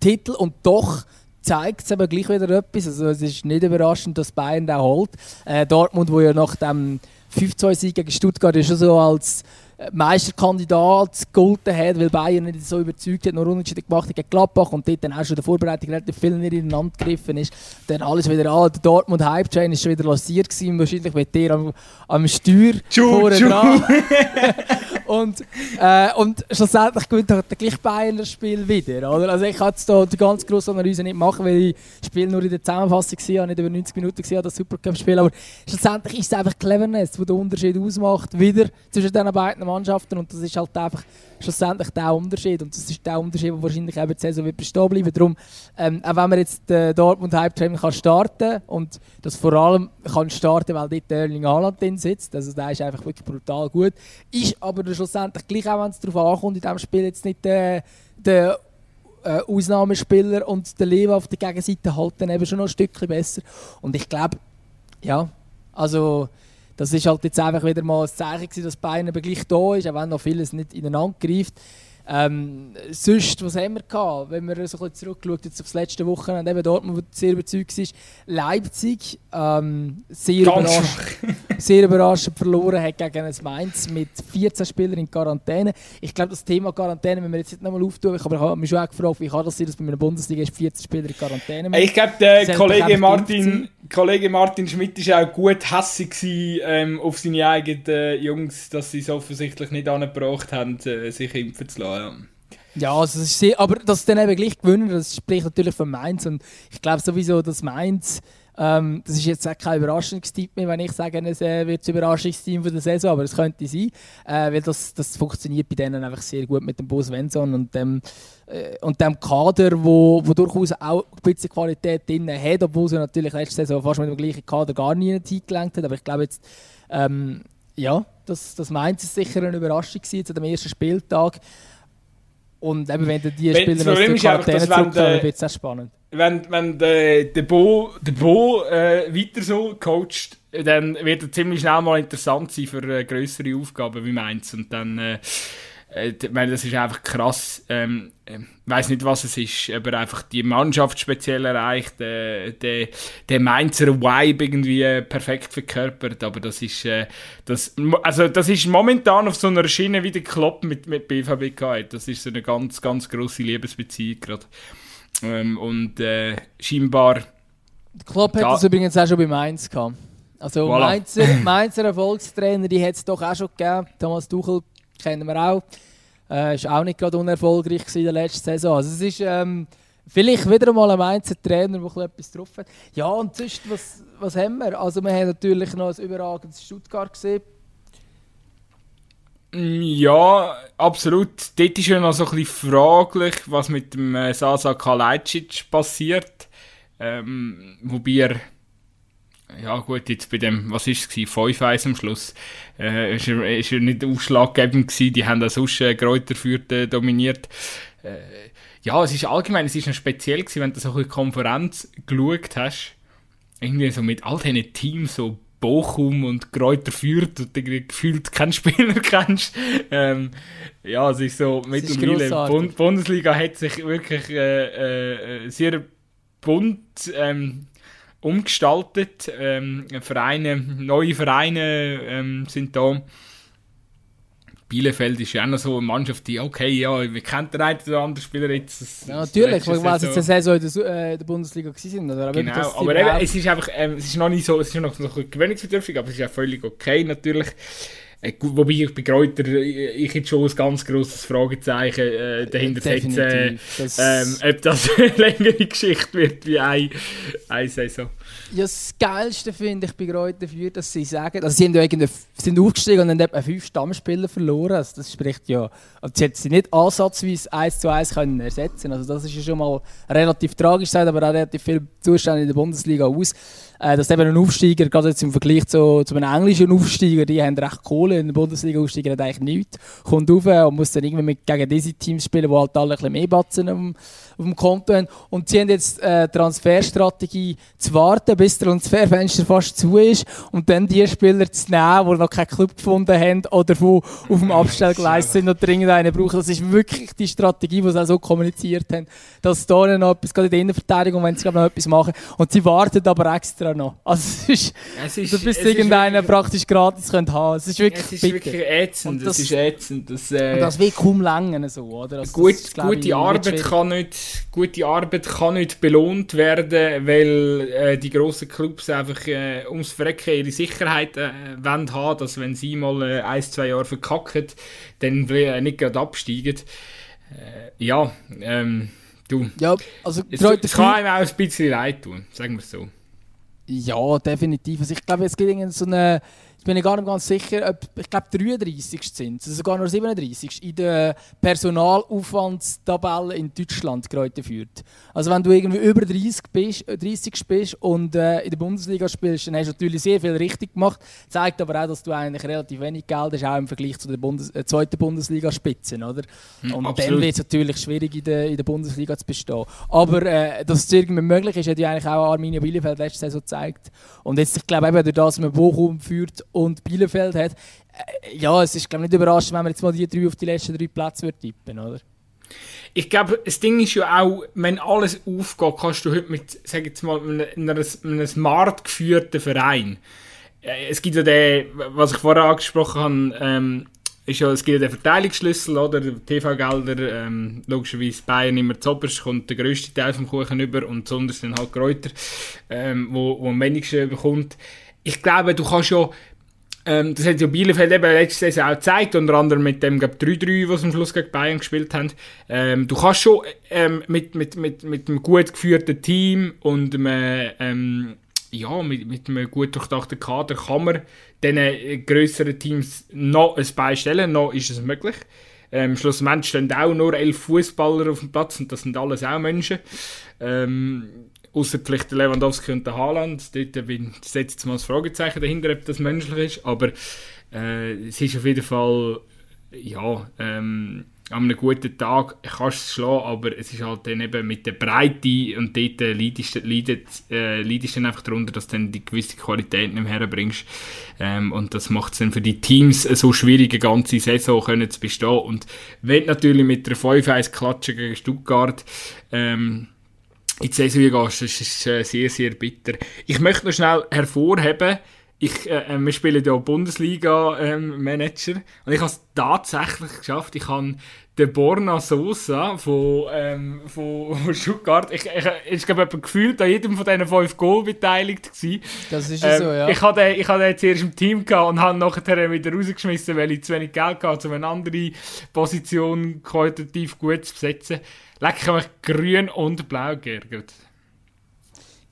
Titel und doch zeigt es aber gleich wieder etwas. Also es ist nicht überraschend, dass Bayern den holt. Äh, Dortmund, wo ja nach dem 5-2-Sieg gegen Stuttgart ist schon so als Meisterkandidat gegolten hat, weil Bayern nicht so überzeugt hat, nur Unentschieden gemacht hat gegen Gladbach und dort dann auch schon der Vorbereitung relativ viel nicht ineinander gegriffen ist. Dann alles wieder an. Der Dortmund Hype Chain ist schon wieder lanciert gewesen, wahrscheinlich mit dir am, am Steuer vorne dran. und, äh, und schlussendlich gewinnt halt der gleiche Bayern das Spiel wieder. Oder? Also ich kann jetzt da die ganz grosse Analyse nicht machen, weil ich das Spiel nur in der Zusammenfassung gesehen nicht über 90 Minuten gesehen das Supercup-Spiel. Aber schlussendlich ist es einfach Cleverness, der den Unterschied ausmacht, wieder zwischen diesen beiden Mannschaften und das ist halt einfach schlussendlich der Unterschied und das ist der Unterschied, der wahrscheinlich eben die Saison wird bestehen bleiben. Darum, ähm, auch wenn man jetzt Dortmund Hype Train kann starten und das vor allem kann starten, weil dort Erling Haaland drin sitzt, also der ist einfach wirklich brutal gut, ist aber schlussendlich gleich auch, wenn es darauf ankommt, in diesem Spiel jetzt nicht der, der äh, Ausnahmespieler und der Leben auf der Gegenseite halt dann eben schon noch ein Stückchen besser und ich glaube, ja, also das ist halt jetzt einfach wieder mal ein Zeichen gewesen, dass Bayern aber gleich da ist, auch wenn noch vieles nicht ineinander greift. Ähm, sonst, was haben wir gehabt? Wenn man so ein bisschen zurückschaut jetzt auf das letzte Wochenende, eben Dortmund, wo sehr überzeugt ist, Leipzig ähm, sehr, überraschend, sehr überraschend verloren hat gegen ein Mainz mit 14 Spielern in Quarantäne. Ich glaube, das Thema Quarantäne müssen wir jetzt nicht nochmal auftun, aber ich habe mich schon auch gefragt, wie kann das sein, dass bei einer Bundesliga ist 14 Spieler in Quarantäne Ich glaube, der Kollege Martin, Kollege Martin Schmidt war auch gut hässig ähm, auf seine eigenen Jungs, dass sie es offensichtlich nicht angebracht haben, äh, sich impfen zu lassen. Ja, ja also es ist aber dass sie dann eben gleich gewinnen, das spricht natürlich von Mainz. Und ich glaube sowieso, dass Mainz, ähm, das ist jetzt auch kein Überraschungstipp mehr, wenn ich sage, es äh, wird das Überraschungsteam der Saison, aber es könnte sein, äh, weil das, das funktioniert bei denen einfach sehr gut mit dem Bus Svensson und dem, äh, und dem Kader, wo, wo durchaus auch ein bisschen Qualität drin hat, obwohl sie natürlich letzte Saison fast mit dem gleichen Kader gar nie hingelenkt hat. Aber ich glaube jetzt, ähm, ja, das, das Mainz ist sicher eine Überraschung gewesen, zu dem ersten Spieltag. Und eben, wenn die wenn, Spieler aus der Quarantäne zurückkommen, wird es sehr spannend. Wenn, wenn der, der Bo, der Bo äh, weiter so coacht, dann wird er ziemlich schnell mal interessant sein für äh, größere Aufgaben wie Mainz. Und dann, äh, ich meine, das ist einfach krass. Ähm, ich ähm, weiß nicht, was es ist, aber einfach die Mannschaft speziell erreicht, äh, der, der Mainzer Vibe irgendwie äh, perfekt verkörpert, aber das ist, äh, das, also das ist momentan auf so einer Schiene wie der Klopp mit, mit BVB. Das ist so eine ganz, ganz grosse Liebesbeziehung gerade. Ähm, und äh, scheinbar... Der Klopp hat das übrigens auch schon bei Mainz gehabt. Also voilà. Mainzer, Mainzer Erfolgstrainer, die hat es doch auch schon gegeben. Thomas Tuchel kennen wir auch. Äh, ist auch nicht gerade unerfolgreich in der letzten Saison. Also es ist ähm, vielleicht wieder mal ein Mainzer Trainer, der etwas drauf hat. Ja, und sonst, was, was haben wir? Also wir haben natürlich noch ein überragendes Stuttgart gesehen. Mm, ja, absolut. Dort ist ja noch so ein bisschen fraglich, was mit dem äh, Sasa Kalajdzic passiert. Ähm, wobei er ja gut, jetzt bei dem, was ist es, 5-1 am Schluss, äh, ist, ist er nicht ausschlaggebend gewesen, die haben auch sonst äh, Kräuterfürth äh, dominiert. Äh, ja, es ist allgemein, es ist noch speziell gewesen, wenn du so eine Konferenz geschaut hast, irgendwie so mit all diesen Teams, so Bochum und Kräuter Fürth und du gefühlt keinen Spieler kennst. Ähm, ja, es ist so, mittlerweile, Bund Bundesliga hat sich wirklich äh, äh, sehr bunt ähm, umgestaltet. Ähm, Vereine, neue Vereine ähm, sind da. Bielefeld ist ja auch noch so eine Mannschaft, die, okay, ja, wir kennen den einen oder anderen Spieler jetzt. Das, ja, natürlich, weil wir jetzt eine Saison in der, äh, der Bundesliga waren. Oder? Genau, aber eben, es ist einfach, ähm, es ist noch nicht so, es ist noch, noch gewöhnungsbedürftig, aber es ist ja völlig okay, natürlich. Äh, wobei ich bei Kräuter, äh, ich hätte schon ein ganz grosses Fragezeichen äh, dahinter setzen, ähm, ob das eine längere Geschichte wird wie eine, eine Saison. Ja, das Geilste finde ich bei Kräuter für, dass sie sagen, also sie sind, ja sind aufgestiegen und haben etwa fünf Stammspieler verloren. Also das spricht ja, also sie hätten sie nicht ansatzweise eins zu eins können ersetzen Also das ist ja schon mal relativ tragisch, sagt aber auch relativ viele Zustände in der Bundesliga aus. Äh, dass eben ein Aufsteiger, gerade jetzt im Vergleich zu, zu einem englischen Aufsteiger, die haben recht Kohle in der Bundesliga aussteigen, hat eigentlich nichts. Kommt rauf und muss dann irgendwie mit, gegen diese Teams spielen, die halt alle ein bisschen mehr Batzen auf dem, auf dem Konto haben. Und sie haben jetzt äh, Transferstrategie zu warten, bis das Transferfenster fast zu ist und dann die Spieler zu nehmen, die noch keinen Club gefunden haben oder die auf dem Abstellgleis sind und dringend einen brauchen. Das ist wirklich die Strategie, die sie auch so kommuniziert haben, dass da noch etwas, gerade in der Innenverteidigung, wenn sie glaube noch etwas machen. Und sie warten aber extra noch. Also es ist, es ist, bis irgendeinen praktisch gratis könnt haben. Es ist wirklich, es ist wirklich ätzend. Das, ist ätzend. Das, äh, und das will kaum länger so, oder? Also gut, ist, gute, Arbeit kann nicht, gute Arbeit kann nicht belohnt werden, weil äh, die grossen Clubs einfach äh, ums Verrecken ihre Sicherheit äh, wollen haben, dass wenn sie mal äh, ein, zwei Jahre verkacken, dann äh, nicht gerade absteigen. Äh, ja, ähm, du. Ja, also es, es kann einem auch ein bisschen leid tun, sagen wir es so. Ja, definitiv. Also ich glaube, es gibt so eine bin ich gar nicht ganz sicher, ob, ich glaube 33 sind also sogar noch 37 in der Personalaufwandstabelle in Deutschland gerade führt. Also wenn du irgendwie über 30 bist, 30 äh, bist und äh, in der Bundesliga spielst, dann hast du natürlich sehr viel richtig gemacht, zeigt aber auch, dass du eigentlich relativ wenig Geld hast, auch im Vergleich zu der Bundes äh, zweiten Bundesliga-Spitzen, oder? Hm, und Absolut. dann wird es natürlich schwierig in der, in der Bundesliga zu bestehen. Aber äh, dass es irgendwie möglich ist, hat ja eigentlich auch Arminia Bielefeld letzte Saison gezeigt. Und jetzt, ich glaube eben, durch das man Bochum führt und Bielefeld hat. Äh, ja, es ist glaube nicht überraschend, wenn man jetzt mal die drei auf die letzten drei Plätze wird tippen, oder? Ich glaube, das Ding ist ja auch, wenn alles aufgeht, kannst du heute mit, sag jetzt mal, einem, einem smart geführten Verein. Äh, es gibt ja den, was ich vorher angesprochen habe, ähm, ist ja, es gibt ja den Verteilungsschlüssel, oder? TV-Gelder, ähm, logischerweise Bayern immer zu oberst, kommt der grösste Teil vom Kuchen über und sonst dann halt Kräuter, ähm, wo, wo am wenigsten bekommt. Ich glaube, du kannst ja ähm, das hat ja Bielefeld eben letzte Saison auch gezeigt, unter anderem mit dem 3-3, was am Schluss gegen Bayern gespielt haben. Ähm, du kannst schon ähm, mit, mit, mit, mit einem gut geführten Team und einem, ähm, ja, mit, mit einem gut durchdachten Kader kann man diesen grösseren Teams noch ein Bein stellen, noch ist es möglich. Ähm, schlussendlich stehen auch nur elf Fußballer auf dem Platz und das sind alles auch Menschen. Ähm, Außer vielleicht Lewandowski und der Haaland. Dort setzt jetzt mal das Fragezeichen dahinter, ob das menschlich ist. Aber äh, es ist auf jeden Fall, ja, ähm, an einem guten Tag kannst du es schlagen, aber es ist halt dann eben mit der Breite und dort leidest, leidest, äh, leidest dann einfach darunter, dass du dann die gewisse Qualität nicht mehr herbringst. Ähm, und das macht es dann für die Teams so schwierig, eine ganze Saison können zu bestehen. Und wenn natürlich mit der 5-1 klatschen gegen Stuttgart, ähm, in die Saison gehst, das ist äh, sehr, sehr bitter. Ich möchte noch schnell hervorheben, ich, äh, äh wir spielen ja Bundesliga-Manager ähm, und ich habe es tatsächlich geschafft. Ich habe den Borna Sosa von, ähm, von, von Stuttgart, ich, ich, ich glaube, gefühlt an jedem von diesen fünf Goal beteiligt gewesen. Das ist ähm, so, ja. Ich hatte, ich hatte den zuerst im Team gehabt und habe nachher wieder rausgeschmissen, weil ich zu wenig Geld hatte, um eine andere Position qualitativ gut zu besetzen. Leck, ich habe mich grün und blau geärgert.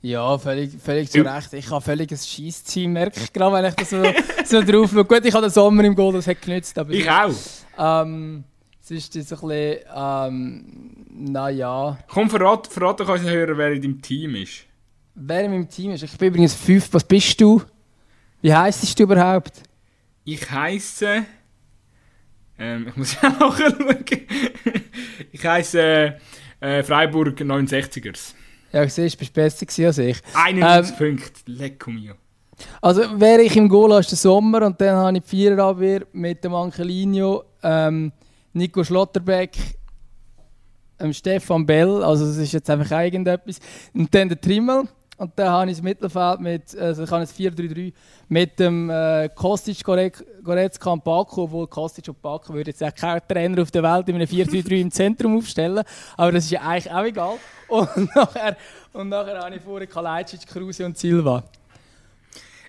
Ja, völlig, völlig zu Recht. Ich habe völlig ein Scheiß-Team, merke ich gerade, wenn ich das so, so drauf schaue. Gut, ich habe den Sommer im Goal, das hat genützt. Aber ich auch. Ähm, es ist jetzt ein bisschen, ähm, naja. Komm, verrate, verrat doch unseren Hörer, wer in deinem Team ist. Wer in meinem Team ist? Ich bin übrigens fünf. Was bist du? Wie heisst du überhaupt? Ich heiße... Ähm, ich muss ja nachschauen. ich heiße äh, Freiburg 69ers. Ja, ich sehe, du bist besser als ich. 91 ähm, Punkte, lecko mio. Also wäre ich im Goal ist der Sommer und dann habe ich die Viererabwehr mit dem Angelino, ähm, Nico Schlotterbeck, ähm, Stefan Bell, also das ist jetzt einfach irgendetwas. Und dann der Trimmel. Und dann habe ich das Mittelfeld mit, also ich habe ein 4-3-3 mit dem äh, Kostic, Goretzka und Baku, obwohl Kostic und Baku würde jetzt auch kein Trainer auf der Welt in einem 4-3-3 im Zentrum aufstellen, aber das ist ja eigentlich auch egal. Und nachher, und nachher habe ich vorher Kalajdzic, Kruse und Silva.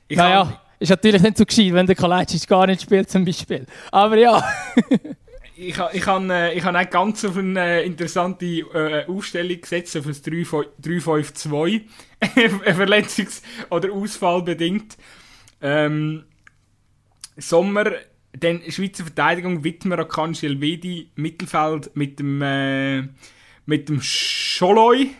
Ich naja, ist natürlich nicht so gescheit, wenn der Kalajdzic gar nicht spielt zum Beispiel. Aber ja. ich, ich habe äh, ich hab ganz auf eine interessante äh, Aufstellung gesetzt, auf ein 3-5-2. Verletzungs- oder Ausfall bedingt. Ähm, Sommer, dann Schweizer Verteidigung, Wittmer, Akanji, Elvedi, Mittelfeld mit dem, äh, mit dem Scholoi.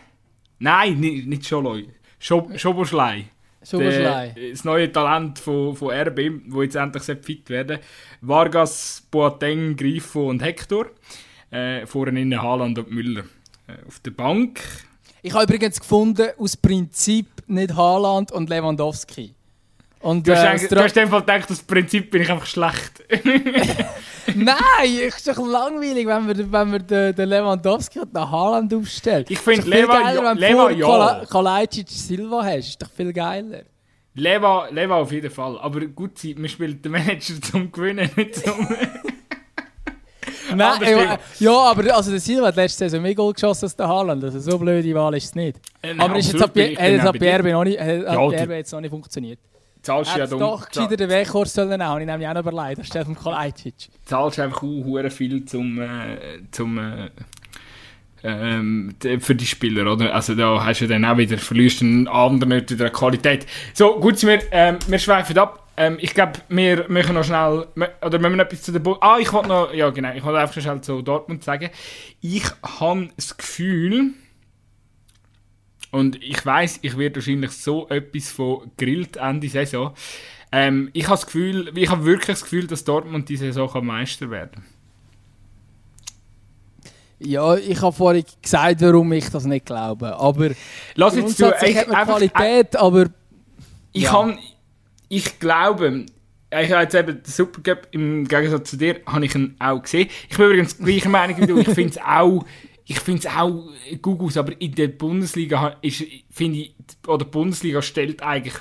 Nein, nicht, nicht Scholoi. Schoboschlei. Der, das neue Talent von, von RB, wo jetzt endlich fit werden Vargas, Boateng, Grifo und Hector. Äh, vorne in Haaland und Müller. Äh, auf der Bank. Ich habe übrigens gefunden, aus Prinzip nicht Haaland und Lewandowski. Und, du hast, äh, du hast in dem Fall gedacht, aus Prinzip bin ich einfach schlecht. Nein, ist doch langweilig, wenn wir, wenn wir den, den Lewandowski und den Haaland aufstellen. Ich finde Leva, geiler, ja, Leva ja. Kalajdzic Silva hast, ist doch viel geiler. Leva, Leva auf jeden Fall. Aber gut, man spielt den Manager zum Gewinnen, nicht zum... Nein, äh, ja, aber also der Silva hat letzte Saison mehr Goal geschossen als der Haaland. Also so blöde Wahl ist es nicht. Äh, aber ist jetzt ab, hat jetzt ab BRB noch nicht, ja, jetzt noch nicht funktioniert. Zahlst ja doch gescheiter den Wegkurs sollen auch. Ich nehme mich auch noch überlegt, anstelle von Kalajdzic. Zahlst einfach auch viel zum, äh, zum äh, ähm, für die Spieler, oder? Also da hast du dann auch wieder, verlierst einen anderen nicht wieder Qualität. So, gut, wir, ähm, wir schweifen ab. Ähm, ich glaube, wir machen noch schnell, oder wenn wir etwas zu der Bo Ah, ich wollte noch, ja genau, ich wollte einfach schnell zu Dortmund sagen. Ich habe das Gefühl, und ich weiß, ich werde wahrscheinlich so etwas von grillt Ende Saison. Ähm, ich habe das Gefühl, ich habe wirklich das Gefühl, dass Dortmund diese Saison Meister werden ja, ich habe vorhin gesagt, warum ich das nicht glaube. Aber Lass jetzt du, ich, hat Qualität, äh, aber ich ja. kann, ich glaube, ich habe jetzt eben den Supercup im Gegensatz zu dir, habe ich ihn auch gesehen. Ich bin übrigens gleicher Meinung wie du. Ich finde es auch, ich finde es auch gut aus, aber in der Bundesliga ist, finde ich, oder die Bundesliga stellt eigentlich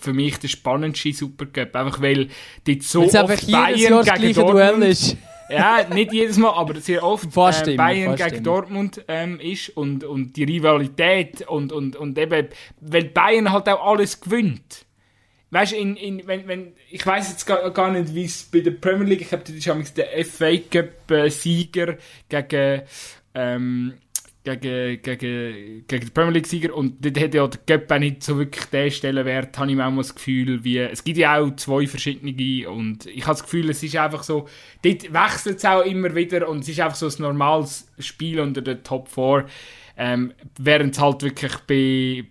für mich der spannendste Supercup, einfach weil dort so oft Bayern gegen Dortmund ist ja, nicht jedes Mal, aber sehr oft äh, Bayern gegen stimmen. Dortmund ähm, ist und, und die Rivalität und, und, und eben, weil Bayern halt auch alles gewinnt. Weißt du, in, in, wenn, wenn, ich weiß jetzt gar, gar nicht, wie es bei der Premier League, ich habe das ist der FA Cup äh, gegen ähm, gegen, gegen, gegen den Premier League-Sieger und dort hat ja der Cup auch nicht so wirklich den Stellenwert, habe ich manchmal das Gefühl, wie, es gibt ja auch zwei verschiedene und ich habe das Gefühl, es ist einfach so, dort wechselt es auch immer wieder und es ist einfach so ein normales Spiel unter den Top 4, ähm, während es halt wirklich bei,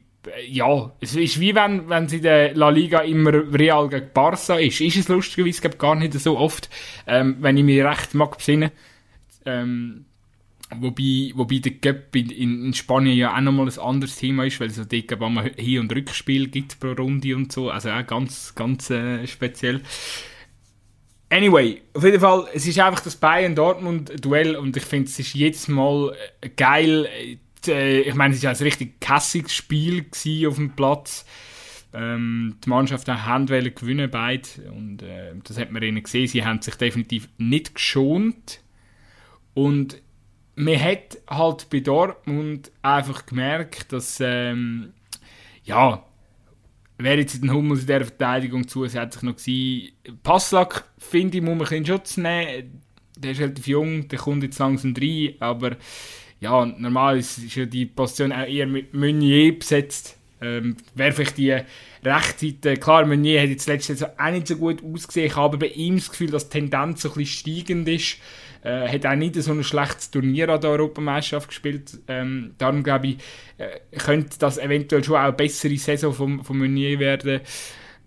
ja, es ist wie wenn, wenn es in der La Liga immer Real gegen Barca ist. Ist es lustigerweise gar nicht so oft, ähm, wenn ich mich recht mag besinnen. Ähm, Wobei, wobei der Cup in, in, Spanien ja auch nochmal ein anderes Thema ist, weil es ja dort immer Hin- und Rückspiel gibt pro Runde und so. Also auch ganz, ganz äh, speziell. Anyway, auf jeden Fall, es ist einfach das Bayern-Dortmund-Duell und ich finde, es ist jedes Mal äh, geil. Äh, ich meine, es war ein richtig kassiges Spiel auf dem Platz. Ähm, die Mannschaften haben gewinnen beide und äh, das hat man ihnen gesehen. Sie haben sich definitiv nicht geschont und man hat halt bei Dortmund einfach gemerkt, dass, ähm, ja, wer jetzt den Hummels in dieser Verteidigung zusätzlich noch gewesen. Passlack, finde ich, muss man in Schutz nehmen. Der ist relativ jung, der kommt jetzt langsam rein, aber ja, normal ist, ist ja die Position auch eher mit Meunier besetzt. Ähm, Wäre vielleicht die Rechtsseite, klar, Meunier hat jetzt letztes Jahr auch nicht so gut ausgesehen, ich habe bei ihm das Gefühl, dass die Tendenz so ein bisschen steigend ist. Äh, hat auch nicht so ein schlechtes Turnier an der Europameisterschaft gespielt. Ähm, darum glaube ich, äh, könnte das eventuell schon auch eine bessere Saison von, von Meunier werden.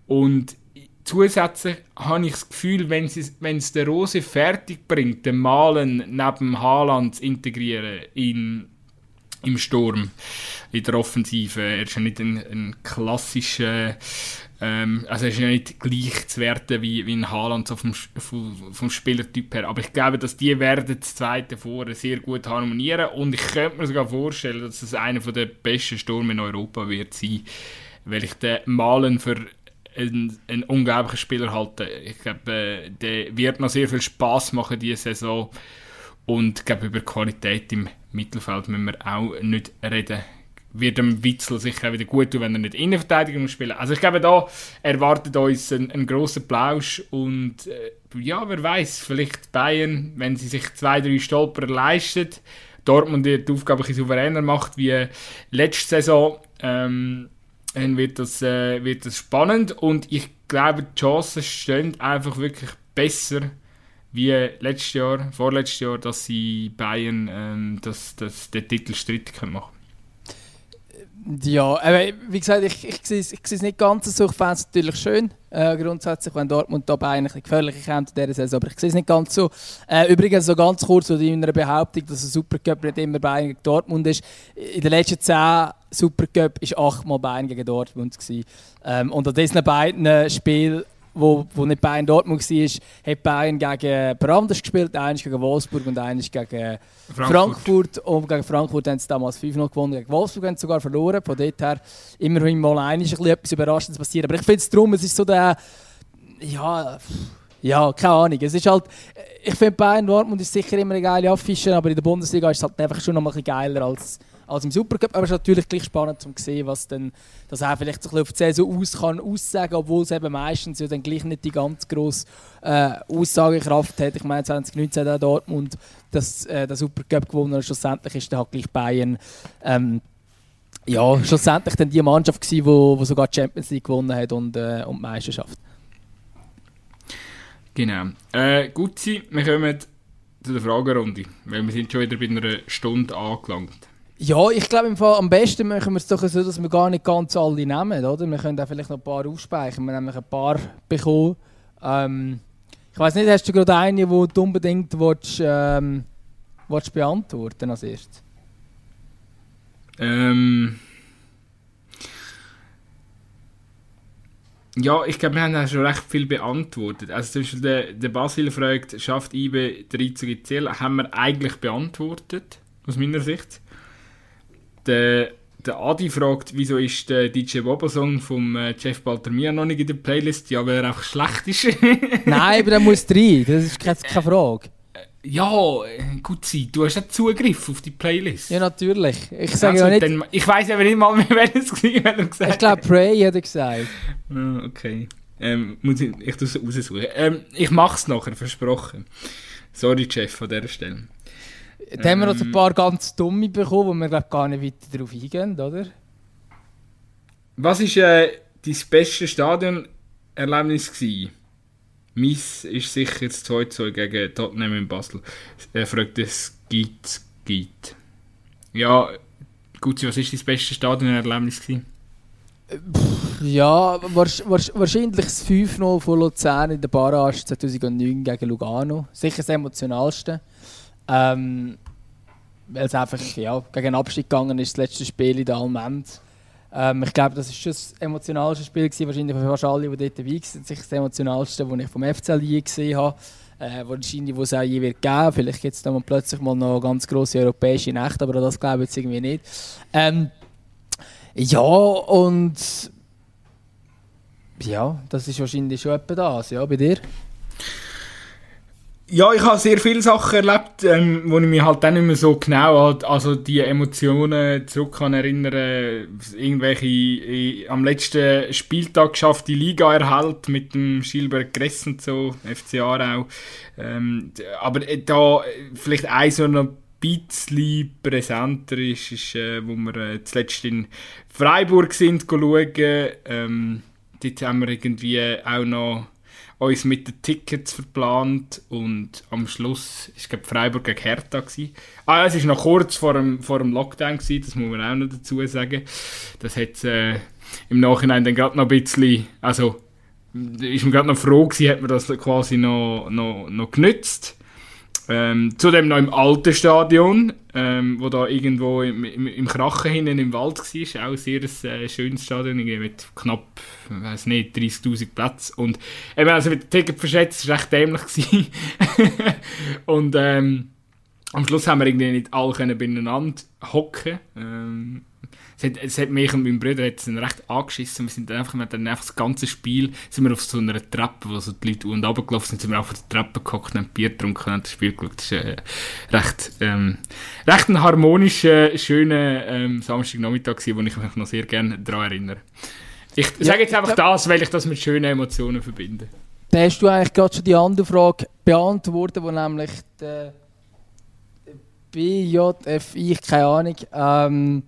Und zusätzlich habe ich das Gefühl, wenn es wenn der Rose fertig bringt, den Malen neben Haaland zu integrieren in, im Sturm, in der Offensive. Er ist ja nicht ein, ein klassischer ähm, also ist ja nicht gleich zu werten wie, wie ein Haaland so vom, vom, Spielertyp her. Aber ich glaube, dass die werden das zweite vorne sehr gut harmonieren und ich könnte mir sogar vorstellen, dass es einer der besten Sturm in Europa wird sein, weil ich den Malen für einen, einen unglaublichen Spieler halte. Ich glaube, äh, der wird noch sehr viel Spaß machen diese Saison und ich glaube, über Qualität im Mittelfeld müssen wir auch nicht reden wird dem Witzel sicher wieder gut tun, wenn er nicht Innenverteidigung spielen. Also ich glaube, da erwartet uns ein, ein grosser Plausch und äh, ja, wer weiß, vielleicht Bayern, wenn sie sich zwei, drei Stolper leisten, Dortmund die Aufgabe ein souveräner macht wie letzte Saison, ähm, dann wird das, äh, wird das spannend und ich glaube, die Chancen stehen einfach wirklich besser wie letztes Jahr, vorletztes Jahr, dass sie Bayern ähm, das, das, den Titel strittig machen Ja, aber wie gesagt, ich, ich, sehe, ich sehe es nicht ganz so. Ich fände es natürlich schön, äh, grundsätzlich, wenn Dortmund dabei eigentlich gefährlicher kommt in dieser Saison, aber ich sehe es nicht ganz so. Äh, übrigens, so ganz kurz zu deiner Behauptung, dass ein Supercup nicht immer Bayern gegen Dortmund ist. In den letzten zehn Supercup war achtmal Bayern gegen Dortmund. Ähm, und an diesen beiden Spielen wo, wo nicht Bayern Dortmund war, hat Bayern gegen Brandes gespielt, eines gegen Wolfsburg und eines gegen Frankfurt. Frankfurt. Und gegen Frankfurt haben sie damals 5-0 gewonnen, gegen Wolfsburg haben sie sogar verloren. Von dort her immerhin mal einiges etwas Überraschendes passiert. Aber ich finde es darum, es ist so der, ja, ja, keine Ahnung. Es ist halt, ich finde Bayern Dortmund ist sicher immer eine geile Affische, aber in der Bundesliga ist es halt einfach schon noch ein bisschen geiler als als im Supercup. Aber es ist natürlich gleich spannend zu sehen, was dann, dass er vielleicht so auf die Saison aus kann aussagen, obwohl es eben meistens ja dann gleich nicht die ganz grosse äh, Aussagekraft hat. Ich meine 2019 hat Dortmund das, äh, den Supercup gewonnen und schlussendlich ist dann halt gleich Bayern ähm, ja, schlussendlich dann die Mannschaft gewesen, wo, wo sogar die Champions League gewonnen hat und, äh, und die Meisterschaft. Genau. Äh, gut sein, wir kommen zu der Fragerunde, weil wir sind schon wieder bei einer Stunde angelangt. Ja, ich glaube im Fall am besten machen wir es doch so, dass wir gar nicht ganz alle nehmen, oder? Wir können da vielleicht noch ein paar aufspeichern. Wir haben nämlich ein paar bekommen. Ähm, ich weiß nicht, hast du gerade eine, die du unbedingt willst, ähm, willst beantworten als erstes? Ähm. Ja, ich glaube, wir haben schon recht viel beantwortet. Also zum Beispiel der, der Basil fragt, schafft IBE 13 Ziele? Haben wir eigentlich beantwortet, aus meiner Sicht. Der, der Adi fragt, wieso ist der DJ Bobo-Song vom äh, Jeff Baltermia noch nicht in der Playlist? Ja, weil er einfach schlecht ist. Nein, aber er muss rein, das ist keine, keine Frage. Ja, gut sein. Du hast ja Zugriff auf die Playlist. Ja, natürlich. Ich sage also, ja nicht... Dann, ich weiß aber nicht mal mehr, wer es gesagt Ich glaube, Prey hat er gesagt. Ah, okay. Ähm, muss ich, ich es raussuchen. Ähm, ich mache es nachher, versprochen. Sorry, Chef, an dieser Stelle. Ähm, haben wir noch ein ähm. paar ganz dumme bekommen, wo wir glaub, gar nicht weiter darauf eingehen, oder? Was war äh, dein beste Stadionerlebnis? Gewesen? Meins ist sicher das 2-2 gegen Tottenham in Basel. Er fragt es, gibt gibt. Ja, gut, was war dein beste Stadionerlebnis? Gewesen? Ja, wahrscheinlich das 5-0 von Luzern in der Barrage 2009 gegen Lugano. Sicher das emotionalste. Ähm, weil es einfach ja, gegen den Abstieg gegangen ist, das letzte Spiel in der Almend. Ähm, ich glaube, das war schon das emotionalste Spiel, gewesen, wahrscheinlich für fast alle, die dort dabei waren. Das emotionalste, das ich vom FCL je gesehen habe. Äh, wahrscheinlich, wo es auch je wird geben. Vielleicht gibt es plötzlich mal noch ganz grosse europäische Nächte, aber das glaube ich jetzt irgendwie nicht. Ähm, ja, und ja, das ist wahrscheinlich schon etwa das, ja, bei dir? Ja, ich habe sehr viele Sachen erlebt, ähm, wo ich mich halt dann nicht mehr so genau an also die Emotionen zurück kann erinnern. Irgendwelche äh, am letzten Spieltag geschafft die Liga erhält mit dem Schilberg Gress und so, FC Aarau. Ähm, aber äh, da vielleicht ein so noch bisschen präsenter ist, ist äh, wo wir äh, zuletzt in Freiburg sind schauen. Ähm, dort haben wir irgendwie auch noch uns mit den Tickets verplant und am Schluss ist glaube Freiburg gegen Hertha gewesen. Ah, es war noch kurz vor dem, vor dem Lockdown gewesen, das muss man auch noch dazu sagen. Das hat äh, im Nachhinein dann gerade noch ein bisschen, also ist man gerade noch froh gewesen, hat man das quasi noch, noch, noch genützt. Ähm, zudem noch im alten Stadion, ähm, wo da irgendwo im, im, im Krachen hinten im Wald war. Auch ein sehr äh, schönes Stadion, mit knapp, weiß nicht, 30'000 Plätzen. Und eben, also mit dem Ticket verschätzt, war recht dämlich. und ähm, am Schluss haben wir irgendwie nicht alle beieinander hocken ähm, es hat, es hat mich und meinen Bruder hat recht angeschissen. Wir sind dann einfach, wir dann einfach das ganze Spiel sind wir auf so einer Treppe, wo so die Leute und runtergelaufen sind, sind wir auf der Treppe gehockt, haben Bier getrunken und das Spiel geschaut. Das war äh, recht, ähm, recht ein harmonischer, schöner ähm, Samstagnachmittag, wo ich mich noch sehr gerne daran erinnere. Ich ja, sage jetzt einfach das, weil ich das mit schönen Emotionen verbinde. Da hast du eigentlich gerade schon die andere Frage beantwortet, wo nämlich der BJFI, keine Ahnung, ähm,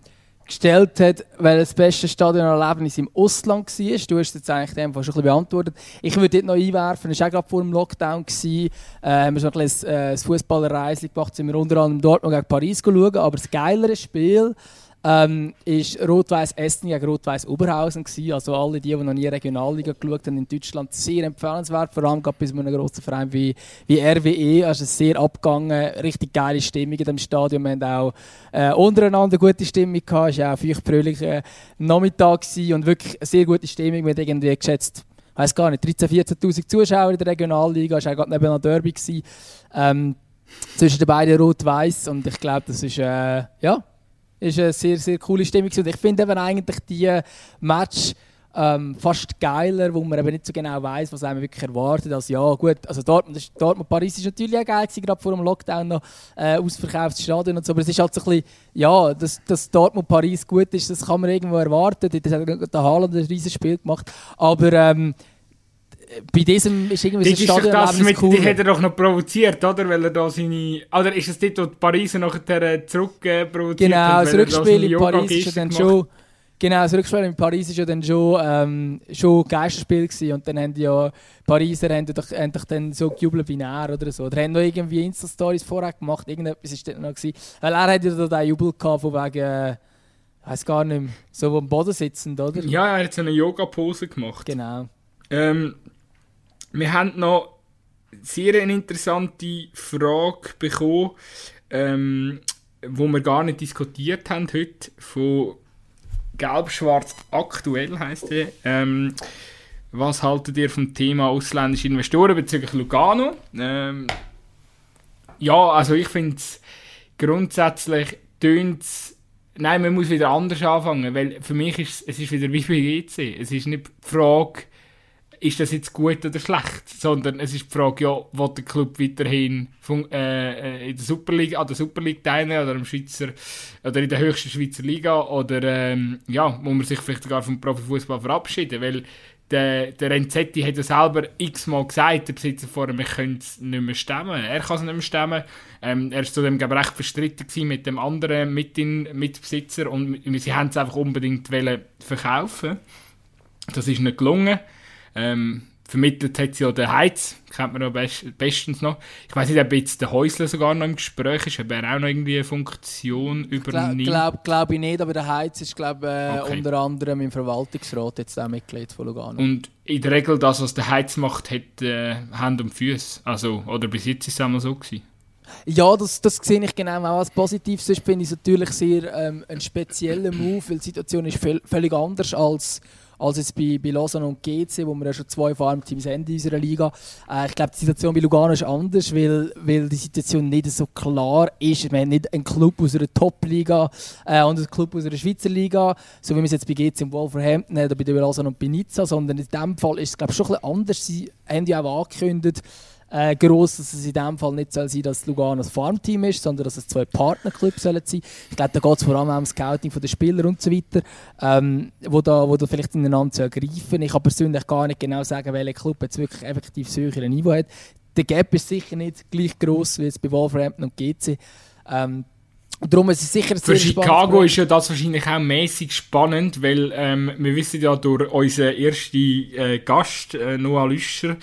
gestellt hat, weil das beste Stadionerlebnis im Ausland war. Du hast jetzt eigentlich dem schon ein bisschen beantwortet. Ich würde dort noch einwerfen, es war auch gerade vor dem Lockdown. Gewesen. Äh, haben wir so ein bisschen äh, Fußballerreise gemacht, sind wir unter anderem Dortmund gegen Paris schauen. Aber das geilere Spiel ähm, ist Rot-Weiß Essen gegen Rot-Weiß Oberhausen gewesen. Also alle die, die noch nie Regionalliga geschaut haben in Deutschland, sehr empfehlenswert. Vor allem bei so einem grossen Verein wie, wie RWE. Also sehr abgegangen, richtig geile Stimmung in dem Stadion. Wir haben auch äh, untereinander gute Stimmung gehabt. Es war auch ein fröhlicher Nachmittag gewesen und wirklich sehr gute Stimmung. Wir haben irgendwie geschätzt, ich weiß gar nicht, 13.000, 14.000 Zuschauer in der Regionalliga. Es war auch gerade neben einer Derby. Ähm, zwischen den beiden Rot-Weiß und ich glaube, das ist äh, ja ist eine sehr, sehr coole Stimmung. Und ich finde eben eigentlich die Match ähm, fast geiler, wo man eben nicht so genau weiß, was einem wirklich erwartet. Also ja, gut, also Dortmund, Dortmund Paris ist natürlich auch geil gerade vor dem Lockdown noch äh, ausverkauftes Stadion und so, aber es ist halt so ein bisschen, ja, dass, dass Dortmund Paris gut ist, das kann man irgendwo erwarten. Das hat der Haaland ein riesiges Spiel gemacht, aber ähm, bei diesem ist irgendwie das Stadion das mit, cool. Die hat er doch noch provoziert, oder? Weil er da seine... Oder ist es dort, wo die Pariser nachher zurück äh, provoziert Genau, haben, das Rückspiel in Paris ist ja dann schon... Genau, das Rückspiel in Paris ist ja dann schon, ähm, schon Geisterspiel gewesen. und dann haben die ja Pariser haben doch, haben doch dann so gejubelt wie er oder so. Oder haben noch irgendwie Insta-Stories vorher gemacht, irgendetwas ist dort noch gewesen. Weil er hat ja da den Jubel gehabt von wegen... Äh, weiß gar nicht mehr, so am Boden sitzend, oder? Ja, er hat so eine Yoga-Pose gemacht. Genau. Ähm, wir haben noch sehr eine interessante Frage bekommen, ähm, wo wir gar nicht diskutiert haben heute, von Gelb-Schwarz aktuell heisst die. Ähm, was haltet ihr vom Thema ausländische Investoren bezüglich Lugano? Ähm, ja, also ich finde es grundsätzlich tönt Nein, man muss wieder anders anfangen, weil für mich ist es ist wieder wie bei GC. Es ist nicht die Frage, ist das jetzt gut oder schlecht, sondern es ist die Frage, ja, will der Club weiterhin äh, äh, in der Superliga, an der Superliga teilnehmen oder im Schweizer oder in der höchsten Schweizer Liga oder ähm, ja, muss man sich vielleicht sogar vom Profifußball verabschieden, weil der, der Renzetti hat ja selber x-mal gesagt, der Besitzer vorher, wir können es nicht mehr stemmen. Er kann es nicht mehr stemmen. Ähm, er war zudem recht verstritten mit dem anderen Mitbesitzer und sie haben es einfach unbedingt verkaufen Das ist nicht gelungen. Ähm, vermittelt hat sie ja den Heiz, kennt man noch best, bestens noch. Ich weiß nicht, ob jetzt der Häusler sogar noch im Gespräch ist, ob er auch noch irgendwie eine Funktion übernimmt. Glaube glaub ich nicht, aber der Heiz ist glaube äh, okay. unter anderem im Verwaltungsrat jetzt auch Mitglied von Lugano. Und in der Regel das, was der Heiz macht, hat äh, Hand und Füße. Also, oder bis jetzt ist es einmal so gewesen. Ja, das, das sehe ich genau auch als positiv. Sonst finde ich es natürlich sehr ähm, ein spezieller Move, weil die Situation ist völlig anders als als jetzt bei, bei Lausanne und GC, wo wir ja schon zwei Farmteams haben in unserer Liga. Äh, ich glaube, die Situation bei Lugano ist anders, weil, weil die Situation nicht so klar ist. Wir haben nicht einen Club aus einer Top-Liga äh, und einen Club aus einer Schweizer Liga, so wie wir es jetzt bei GC und Wolverhampton oder bei Lausanne und bei Nizza, sondern in diesem Fall ist es glaube ich, schon ein bisschen anders. Sie haben ja auch angekündigt, äh, gross, dass es in dem Fall nicht soll sein dass Lugano ein Farmteam ist, sondern dass es zwei Partnerclubs sollen sein. Ich glaube, da geht es vor allem um Scouting der Spieler und so weiter, ähm, wo, da, wo da vielleicht ineinander zu ergreifen. Ich kann persönlich gar nicht genau sagen, welcher Club jetzt wirklich effektiv das höhere Niveau hat. Der Gap ist sicher nicht gleich gross wie jetzt bei Wolverhampton und GC. Ähm, Darum ist es sicher Für Chicago ist ja das wahrscheinlich auch mäßig spannend, weil ähm, wir wissen ja durch unseren ersten äh, Gast, äh, Noah Lüscher,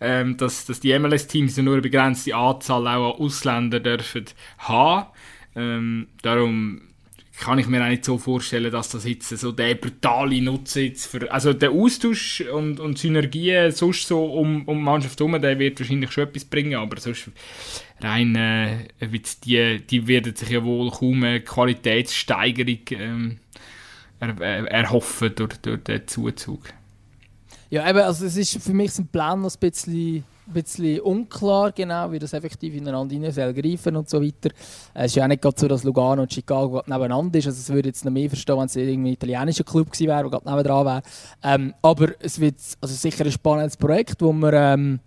ähm, dass, dass die MLS-Teams nur eine begrenzte Anzahl auch an Ausländern dürfen haben. Ähm, darum kann ich mir auch nicht so vorstellen, dass das jetzt so der brutale Nutzen jetzt für, also der Austausch und, und Synergien sonst so um, um die Mannschaft herum, der wird wahrscheinlich schon etwas bringen, aber sonst rein, äh, die, die werden sich ja wohl kaum eine Qualitätssteigerung ähm, er, erhoffen durch, durch den Zuzug. Ja, eben, also es ist für mich ein Plan noch ein bisschen, bisschen unklar, genau, wie das effektiv ineinander hinein soll greifen und so weiter. Es ist ja auch nicht so, dass Lugano und Chicago nebeneinander ist. Also es würde jetzt noch mehr verstehen, wenn es irgendwie ein italienischer Club gewesen wäre, der gerade nebenan wäre. Ähm, aber es wird also sicher ein spannendes Projekt, wo wir ähm,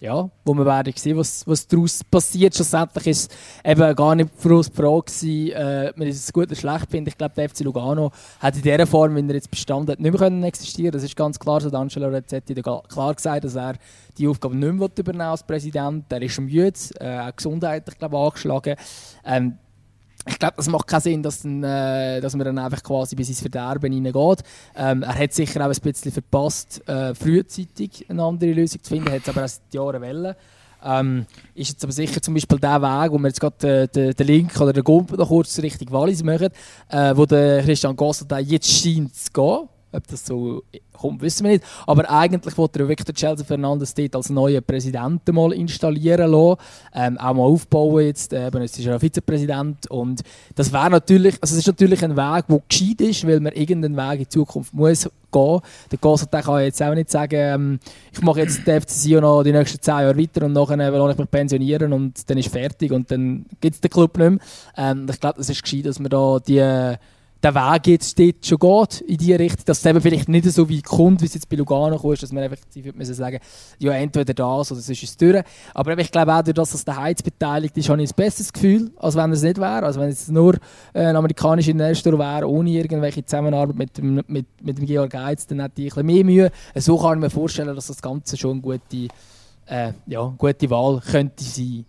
ja, wo wir werden sehen, was, was daraus passiert. Schlussendlich ist eben gar nicht für uns die Frage gewesen, äh, man ist es gut oder schlecht findet. Ich glaube, der FC Lugano hat in dieser Form, wie er jetzt bestanden hat, nicht mehr können existieren Das ist ganz klar so. Angelo Rezzetti hat klar gesagt, dass er die Aufgabe nicht mehr übernehmen als Präsident. Er ist müde, äh, gesundheitlich glaube angeschlagen. Ähm, ich glaube, das macht keinen Sinn, dass, dann, äh, dass man dann einfach quasi bis ins Verderben hineingeht. Ähm, er hat sicher auch ein bisschen verpasst, äh, frühzeitig eine andere Lösung zu finden, hat es aber erst Jahre wollen. Ähm, ist jetzt aber sicher zum Beispiel der Weg, wo wir jetzt gerade äh, den, den Link oder den Gump noch kurz Richtung Wallis machen, äh, wo der Christian Gossel jetzt scheint zu gehen. Ob das so kommt, wissen wir nicht. Aber eigentlich wollte er wirklich Chelsea Fernandes dort als neuen Präsidenten mal installieren lassen. Ähm, auch mal aufbauen jetzt. Äh, jetzt ist er Vizepräsident. Und das wäre natürlich, also es ist natürlich ein Weg, der gescheit ist, weil man irgendeinen Weg in Zukunft muss gehen. Der Gossert kann jetzt auch nicht sagen, ähm, ich mache jetzt den FC Sion noch die nächsten zehn Jahre weiter und nachher will ich mich pensionieren und dann ist fertig und dann gibt es den Club nicht mehr. Ähm, ich glaube, es ist gescheit, dass man da die der Weg jetzt dort schon geht, in diese Richtung, dass es eben vielleicht nicht so weit kommt, wie es jetzt bei Lugano ist, dass man effektiv müssen sagen ja, entweder das oder sonst ist es durch. Aber ich glaube auch, durch das, dass der Heiz beteiligt ist, habe ich ein besseres Gefühl, als wenn es nicht wäre. Also wenn es nur äh, ein amerikanischer Investor wäre, ohne irgendwelche Zusammenarbeit mit dem, mit, mit dem Georg Heiz, dann hätte ich ein bisschen mehr Mühe. So kann ich mir vorstellen, dass das Ganze schon eine gute, äh, ja, gute Wahl könnte sein.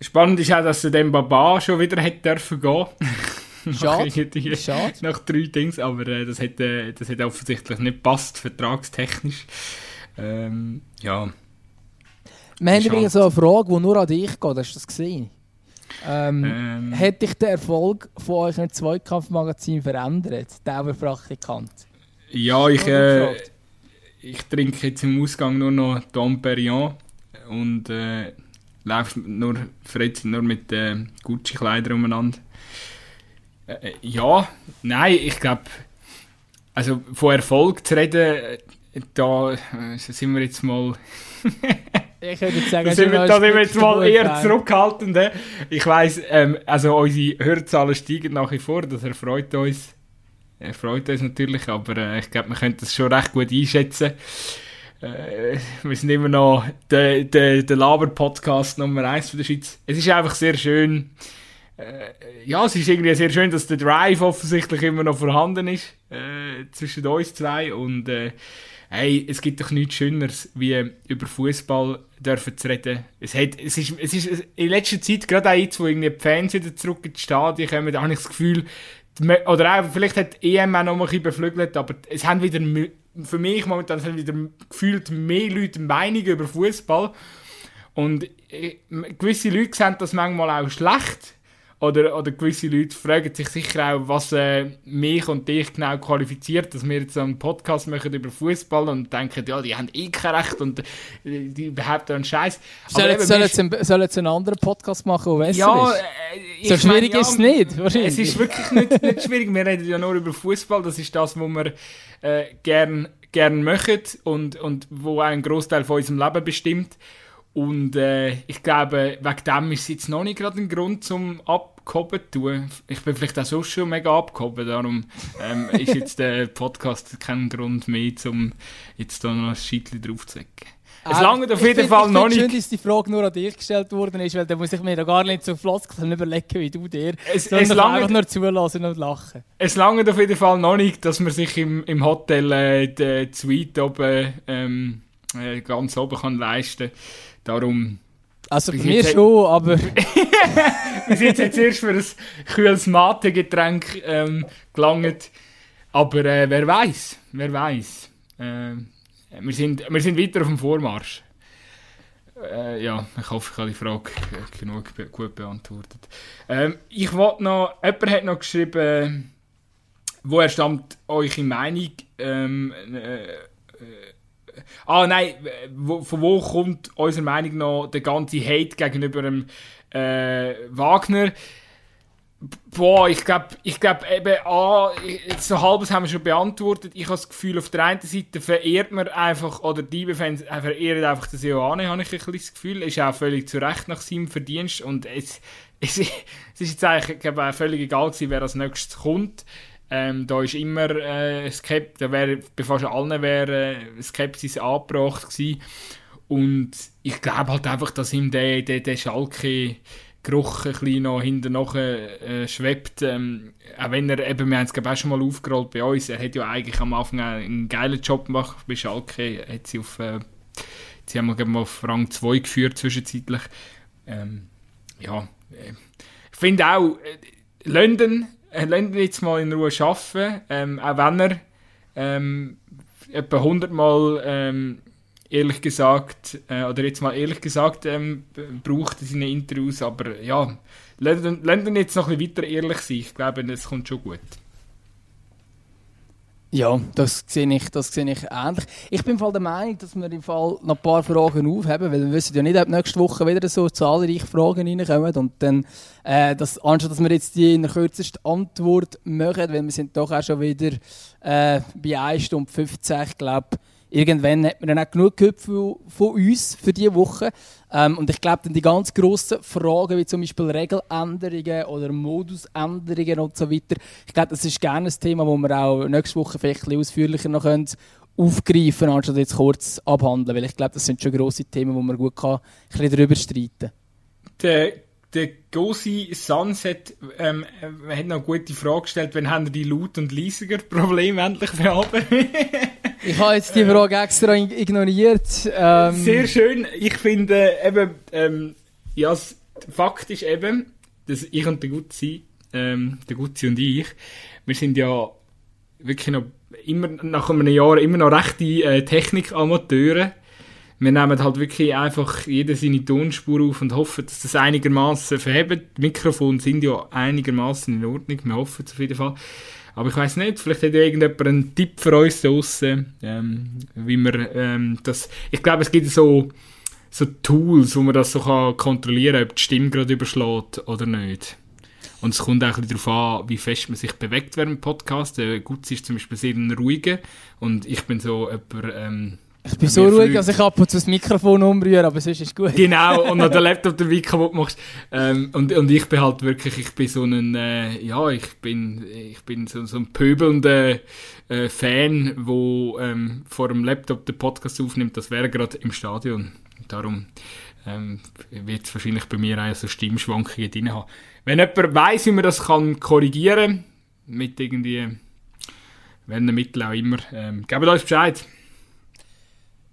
Spannend ist auch, dass er dem Baba schon wieder hätte dürfen gehen. Schade. nach, Schade. nach drei Dings, aber äh, das, hätte, das hätte offensichtlich nicht passt, vertragstechnisch. Ähm, ja. Wir haben übrigens so eine Frage, die nur an dich geht. Hast du das gesehen? Ähm, ähm, hat dich der Erfolg von euch im Zweikampfmagazin verändert, der Praktikant? Ja, ich, äh, ich trinke jetzt im Ausgang nur noch Dom Perignon und äh, läuft nur, Freizeit nur mit äh, Gucci-Kleidern umeinander. Äh, äh, ja, nein, ich glaube, also von Erfolg zu reden, äh, da äh, sind wir jetzt mal. ich würde sagen, da sind wir, da sind wir jetzt mal eher zurückhaltend. Ich weiss, ähm, also unsere Hörzahlen steigen nach wie vor, das erfreut uns. Erfreut uns natürlich, aber äh, ich glaube, wir können das schon recht gut einschätzen. Äh, wir sind immer noch der, der, der Laber-Podcast Nummer 1 von der Schweiz. Es ist einfach sehr schön. Äh, ja, es ist irgendwie sehr schön, dass der Drive offensichtlich immer noch vorhanden ist äh, zwischen uns zwei. Und äh, hey, es gibt doch nichts Schöneres, wie über Fußball dürfen zu reden. Es, hat, es, ist, es ist in letzter Zeit, gerade auch jetzt, wo irgendwie die Fans wieder zurück ins Stadion kommen, da habe ich das Gefühl, oder auch, vielleicht hat EM auch noch ein bisschen beflügelt, aber es haben wieder für mich momentan sind wieder gefühlt mehr Leute Meinung über Fußball. Und äh, gewisse Leute sehen das manchmal auch schlecht. Oder, oder gewisse Leute fragen sich sicher auch, was äh, mich und dich genau qualifiziert, dass wir jetzt einen Podcast machen über Fußball und denken, ja, die haben eh kein Recht und äh, die behaupten einen Scheiß. Soll, jetzt, soll, jetzt ein, soll jetzt einen anderen Podcast machen, der besser ja, ist? Äh, so schwierig meine, ist es nicht. Es ist wirklich nicht, nicht schwierig. Wir reden ja nur über Fußball. Das ist das, was wir äh, gern, gern machen und, und wo einen Großteil von unserem Leben bestimmt. Und äh, ich glaube, wegen dem ist es jetzt noch nicht gerade ein Grund zum Abgehoben zu tun. Ich bin vielleicht auch so schon mega abgehoben, darum ähm, ist jetzt der Podcast kein Grund mehr, um jetzt da noch ein Scheitchen draufzusetzen. Es lange auf jeden Fall noch nicht. schön, dass die Frage nur an dich gestellt worden ist, weil da muss ich mir da gar nicht so Floskeln überlegen wie du dir. Es, es lange, einfach nur zulassen und lachen. Es lange auf jeden Fall noch nicht, dass man sich im, im Hotel äh, die Suite oben, ähm, äh, ganz oben kann leisten kann. Darum. Also bei mir schon, aber. wir sind jetzt erst für ein kühles Mate-Getränk ähm, gelangt. Aber äh, wer weiß, wer weiß. Äh, wir, sind, wir sind weiter auf dem Vormarsch. Äh, ja, ich hoffe, ich habe die Frage genug be gut beantwortet. Ähm, ich wollte noch, jemand hat noch geschrieben, woher stammt eure Meinung? Ähm, äh, Ah nein, wo, von wo kommt unserer Meinung nach der ganze Hate gegenüber dem äh, Wagner? Boah, ich glaube, ich glaub eben, ah, so halbes haben wir schon beantwortet. Ich habe das Gefühl, auf der einen Seite verehrt man einfach, oder die Fans verehren einfach den Ioane, habe ich ein bisschen das Gefühl. Ist auch völlig zu Recht nach seinem Verdienst. Und es, es, es ist jetzt eigentlich glaube, auch völlig egal gewesen, wer als nächstes kommt. Ähm, da ist immer äh, Skep da wäre bei fast allen wäre äh, Skepsis angebracht gewesen. Und ich glaube halt einfach, dass ihm der, der, der Schalke Geruch ein bisschen noch hinten äh, schwebt. Ähm, auch wenn er eben, wir haben es auch schon mal aufgerollt bei uns, er hat ja eigentlich am Anfang einen geilen Job gemacht bei Schalke. Hat sie auf, äh, sie haben wir auf Rang 2 geführt zwischenzeitlich. Ähm, ja, äh, ich finde auch, äh, London lasst ihn jetzt mal in Ruhe arbeiten, ähm, auch wenn er ähm, etwa 100 Mal ähm, ehrlich gesagt, äh, oder jetzt mal ehrlich gesagt, ähm, braucht in seinen Interviews, aber ja, lernen jetzt noch ein bisschen weiter ehrlich sein. Ich glaube, das kommt schon gut. Ja, das sehe ich, das sehe ich ähnlich. Ich bin der Meinung, dass wir im Fall noch ein paar Fragen aufheben, weil wir wissen ja nicht, ob nächste Woche wieder so zahlreiche Fragen reinkommen und dann, äh, das, anstatt dass wir jetzt die in der kürzesten Antwort machen, weil wir sind doch auch schon wieder äh, bei 1 Stunde 15, ich glaube, irgendwann hat man dann auch genug gehört von, von uns für diese Woche. Ähm, und ich glaube, dann die ganz grossen Fragen, wie zum Beispiel Regeländerungen oder Modusänderungen und so weiter, ich glaube, das ist gerne ein Thema, das wir auch nächste Woche vielleicht ein ausführlicher noch können aufgreifen können, anstatt jetzt kurz abhandeln. Weil ich glaube, das sind schon grosse Themen, wo man gut kann, ein bisschen darüber streiten kann der Gosi Sunset ähm, äh, hat noch eine gute Frage gestellt, wenn haben die Laut- und leisiger Probleme endlich bearbeitet? ich habe jetzt die Frage extra ignoriert. Ähm. Sehr schön. Ich finde eben, ähm, ja, Fakt ist eben, dass ich und der Gutzi, ähm, der Gutzi und ich, wir sind ja wirklich noch immer nach einem Jahr immer noch rechte äh, Technikamateure wir nehmen halt wirklich einfach jeder seine Tonspur auf und hoffen, dass das einigermaßen verhebt. Die Mikrofone sind ja einigermaßen in Ordnung, wir hoffen es auf jeden Fall. Aber ich weiß nicht, vielleicht hat ja irgendjemand einen Tipp für uns draussen, ähm, wie man ähm, das... Ich glaube, es gibt so, so Tools, wo man das so kann kontrollieren kann, ob die Stimme gerade überschlägt oder nicht. Und es kommt auch ein bisschen darauf an, wie fest man sich bewegt während dem Podcast. Der Gutz ist zum Beispiel sehr ruhiger und ich bin so jemand... Ähm, ich bin so ruhig, dass ich ab und zu das Mikrofon umrühre, aber sonst ist gut. Genau, und noch der Laptop den Weg kaputt machst. Ähm, und, und ich bin halt wirklich, ich bin so ein, äh, ja, ich bin, ich bin so, so ein pöbelnder äh, Fan, wo ähm, vor dem Laptop den Podcast aufnimmt, das wäre gerade im Stadion. Darum ähm, wird es wahrscheinlich bei mir auch so Stimmschwankungen drin haben. Wenn jemand weiss, wie man das kann korrigieren mit irgendwie, welchen Mitteln auch immer, ähm, gebt uns Bescheid.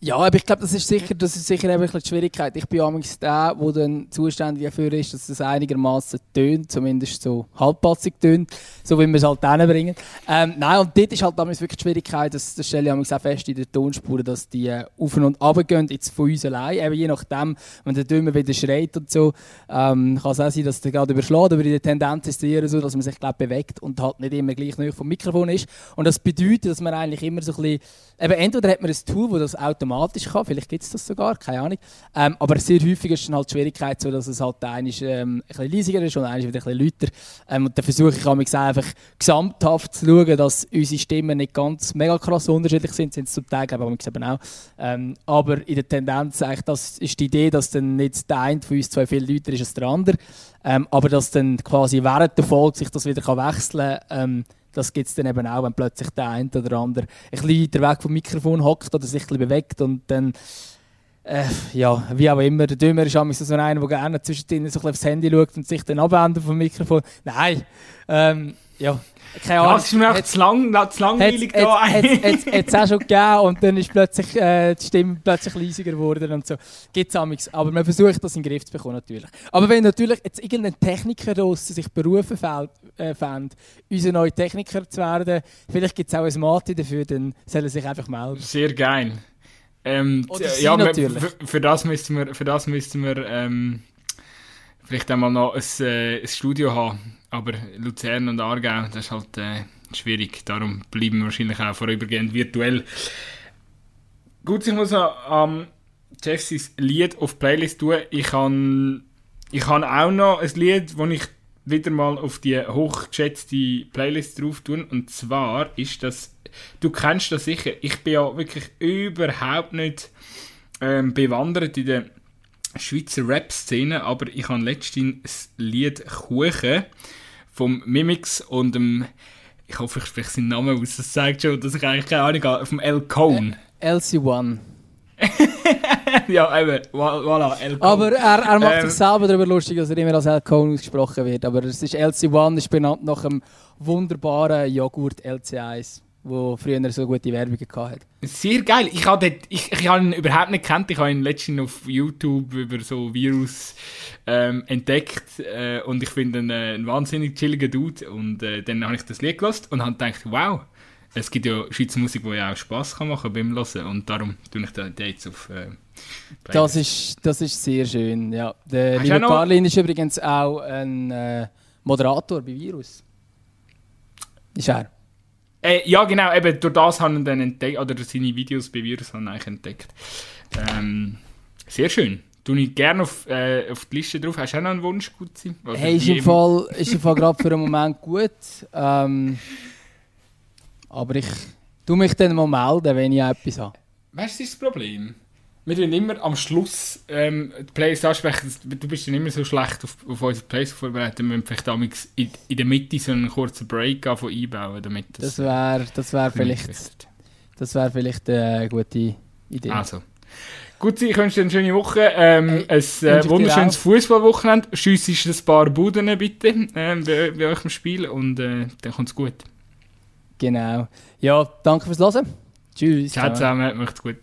Ja, aber ich glaube, das ist sicher, das ist sicher eben die Schwierigkeit. Ich bin amigs der, der dann zuständig dafür ist, dass es einigermaßen tönt, zumindest so halbpatzig tönt, so wie wir es halt hinbringen. Ähm, nein, und dort ist halt damals wirklich die Schwierigkeit, das, das stelle ich auch fest in den Tonspuren, dass die äh, auf und runter gehen, jetzt von uns allein, eben je nachdem, wenn der Dümmer wieder schreit und so, ähm, kann es auch sein, dass der gerade überschlägt, aber in der Tendenz ist es eher so, dass man sich, glaube bewegt und halt nicht immer gleich nah vom Mikrofon ist. Und das bedeutet, dass man eigentlich immer so ein bisschen, eben entweder hat man ein Tool, das das automatisch automatisch kann. Vielleicht gibt es das sogar, keine Ahnung. Ähm, aber sehr häufig ist dann halt die Schwierigkeit so, dass es halt einisch, ähm, ein bisschen leisiger ist und einisch wieder ein bisschen lauter. Ähm, und dann versuche ich einfach gesamthaft zu schauen, dass unsere Stimmen nicht ganz mega krass unterschiedlich sind. Sind es zum Teil, aber eben auch. Ähm, aber in der Tendenz eigentlich, das ist die Idee, dass dann nicht der eine von uns zwei viel lauter ist als der andere. Ähm, aber dass dann quasi während der Folge sich das wieder kann wechseln kann ähm, das gibt es dann eben auch, wenn plötzlich der eine oder andere ein bisschen weiter weg vom Mikrofon hockt oder sich ein bisschen bewegt und dann äh, ja, wie auch immer, der Dümmer ist so einer, der gerne zwischendrin so ein aufs Handy schaut und sich dann abwendet vom Mikrofon. Nein, ähm, ja, keine Ahnung. Das ist mir auch zu, lang, zu langweilig hat's, da. Hat es auch schon gegeben und dann ist plötzlich äh, die Stimme plötzlich leisiger geworden und so. Gibt es Aber man versucht das in den Griff zu bekommen natürlich. Aber wenn natürlich jetzt irgendein Techniker sich berufen fällt, äh, fände, unser neuer Techniker zu werden, vielleicht gibt es auch ein Mati dafür, dann soll er sich einfach melden. Sehr geil. Ähm, ja, natürlich. Für, für, das müssten wir, für das müssten wir ähm, vielleicht einmal noch ein, äh, ein Studio haben. Aber Luzern und Aargau, das ist halt äh, schwierig. Darum bleiben wir wahrscheinlich auch vorübergehend virtuell. Gut, ich muss noch ähm, Jessys Lied auf Playlist tun. Ich habe ich han auch noch ein Lied, das ich wieder mal auf die hochgeschätzte Playlist drauf tun. Und zwar ist das, du kennst das sicher, ich bin ja wirklich überhaupt nicht ähm, bewandert in der Schweizer Rap-Szene, aber ich habe letztens das Lied Kuchen vom Mimix und dem, ich hoffe, ich spreche seinen Namen aus, das zeigt schon, dass ich eigentlich keine Ahnung habe, vom El Cone. LC1. ja, eben, voilà, El Cone. Aber er, er macht ähm, sich selber darüber lustig, dass er immer als El Cone ausgesprochen wird. Aber es ist LC1, ist benannt nach einem wunderbaren Joghurt LC1 wo früher so gute Werbung hatte. Sehr geil. Ich habe ich, ich hab ihn überhaupt nicht gekannt. Ich habe ihn letztens auf YouTube über so Virus ähm, entdeckt äh, und ich finde ihn äh, ein wahnsinnig chilliger Dude. Und äh, dann habe ich das Lied gelost und habe gedacht, wow, es gibt ja Schweizer Musik, die ja auch Spass kann machen beim Hören und darum tue ich da jetzt auf äh, das ist, das ist sehr schön, ja. Der Hast liebe Carlin ist übrigens auch ein äh, Moderator bei Virus. Ist er? Äh, ja, genau, eben durch das haben wir dann entdeckt, oder seine Videos bei Virus haben eigentlich entdeckt. Ähm, sehr schön. Tue ich gerne auf, äh, auf die Liste drauf. Hast du auch noch einen Wunsch, gut sein? Hey, ist im Fall, ist im Fall gerade für einen Moment gut. Ähm, aber ich tue mich dann mal melden, wenn ich etwas habe. Weißt du, das Problem? Wir tun immer am Schluss ähm, die Plays ansprechen. Du bist dann immer so schlecht auf, auf unsere Plays vorbereitet. Wir müssen vielleicht in, in der Mitte so einen kurzen Break von einbauen. Damit das, das wäre das wär vielleicht, das wär vielleicht eine gute Idee. Also. Gut, ich wünsche dir eine schöne Woche. Ähm, ein äh, wunderschönes Fußballwochenende. Schiessest ein paar Buden bitte ähm, bei, bei euch im Spiel und äh, dann kommt es gut. Genau. Ja, danke fürs Hören. Tschüss. Ciao zusammen, macht's gut.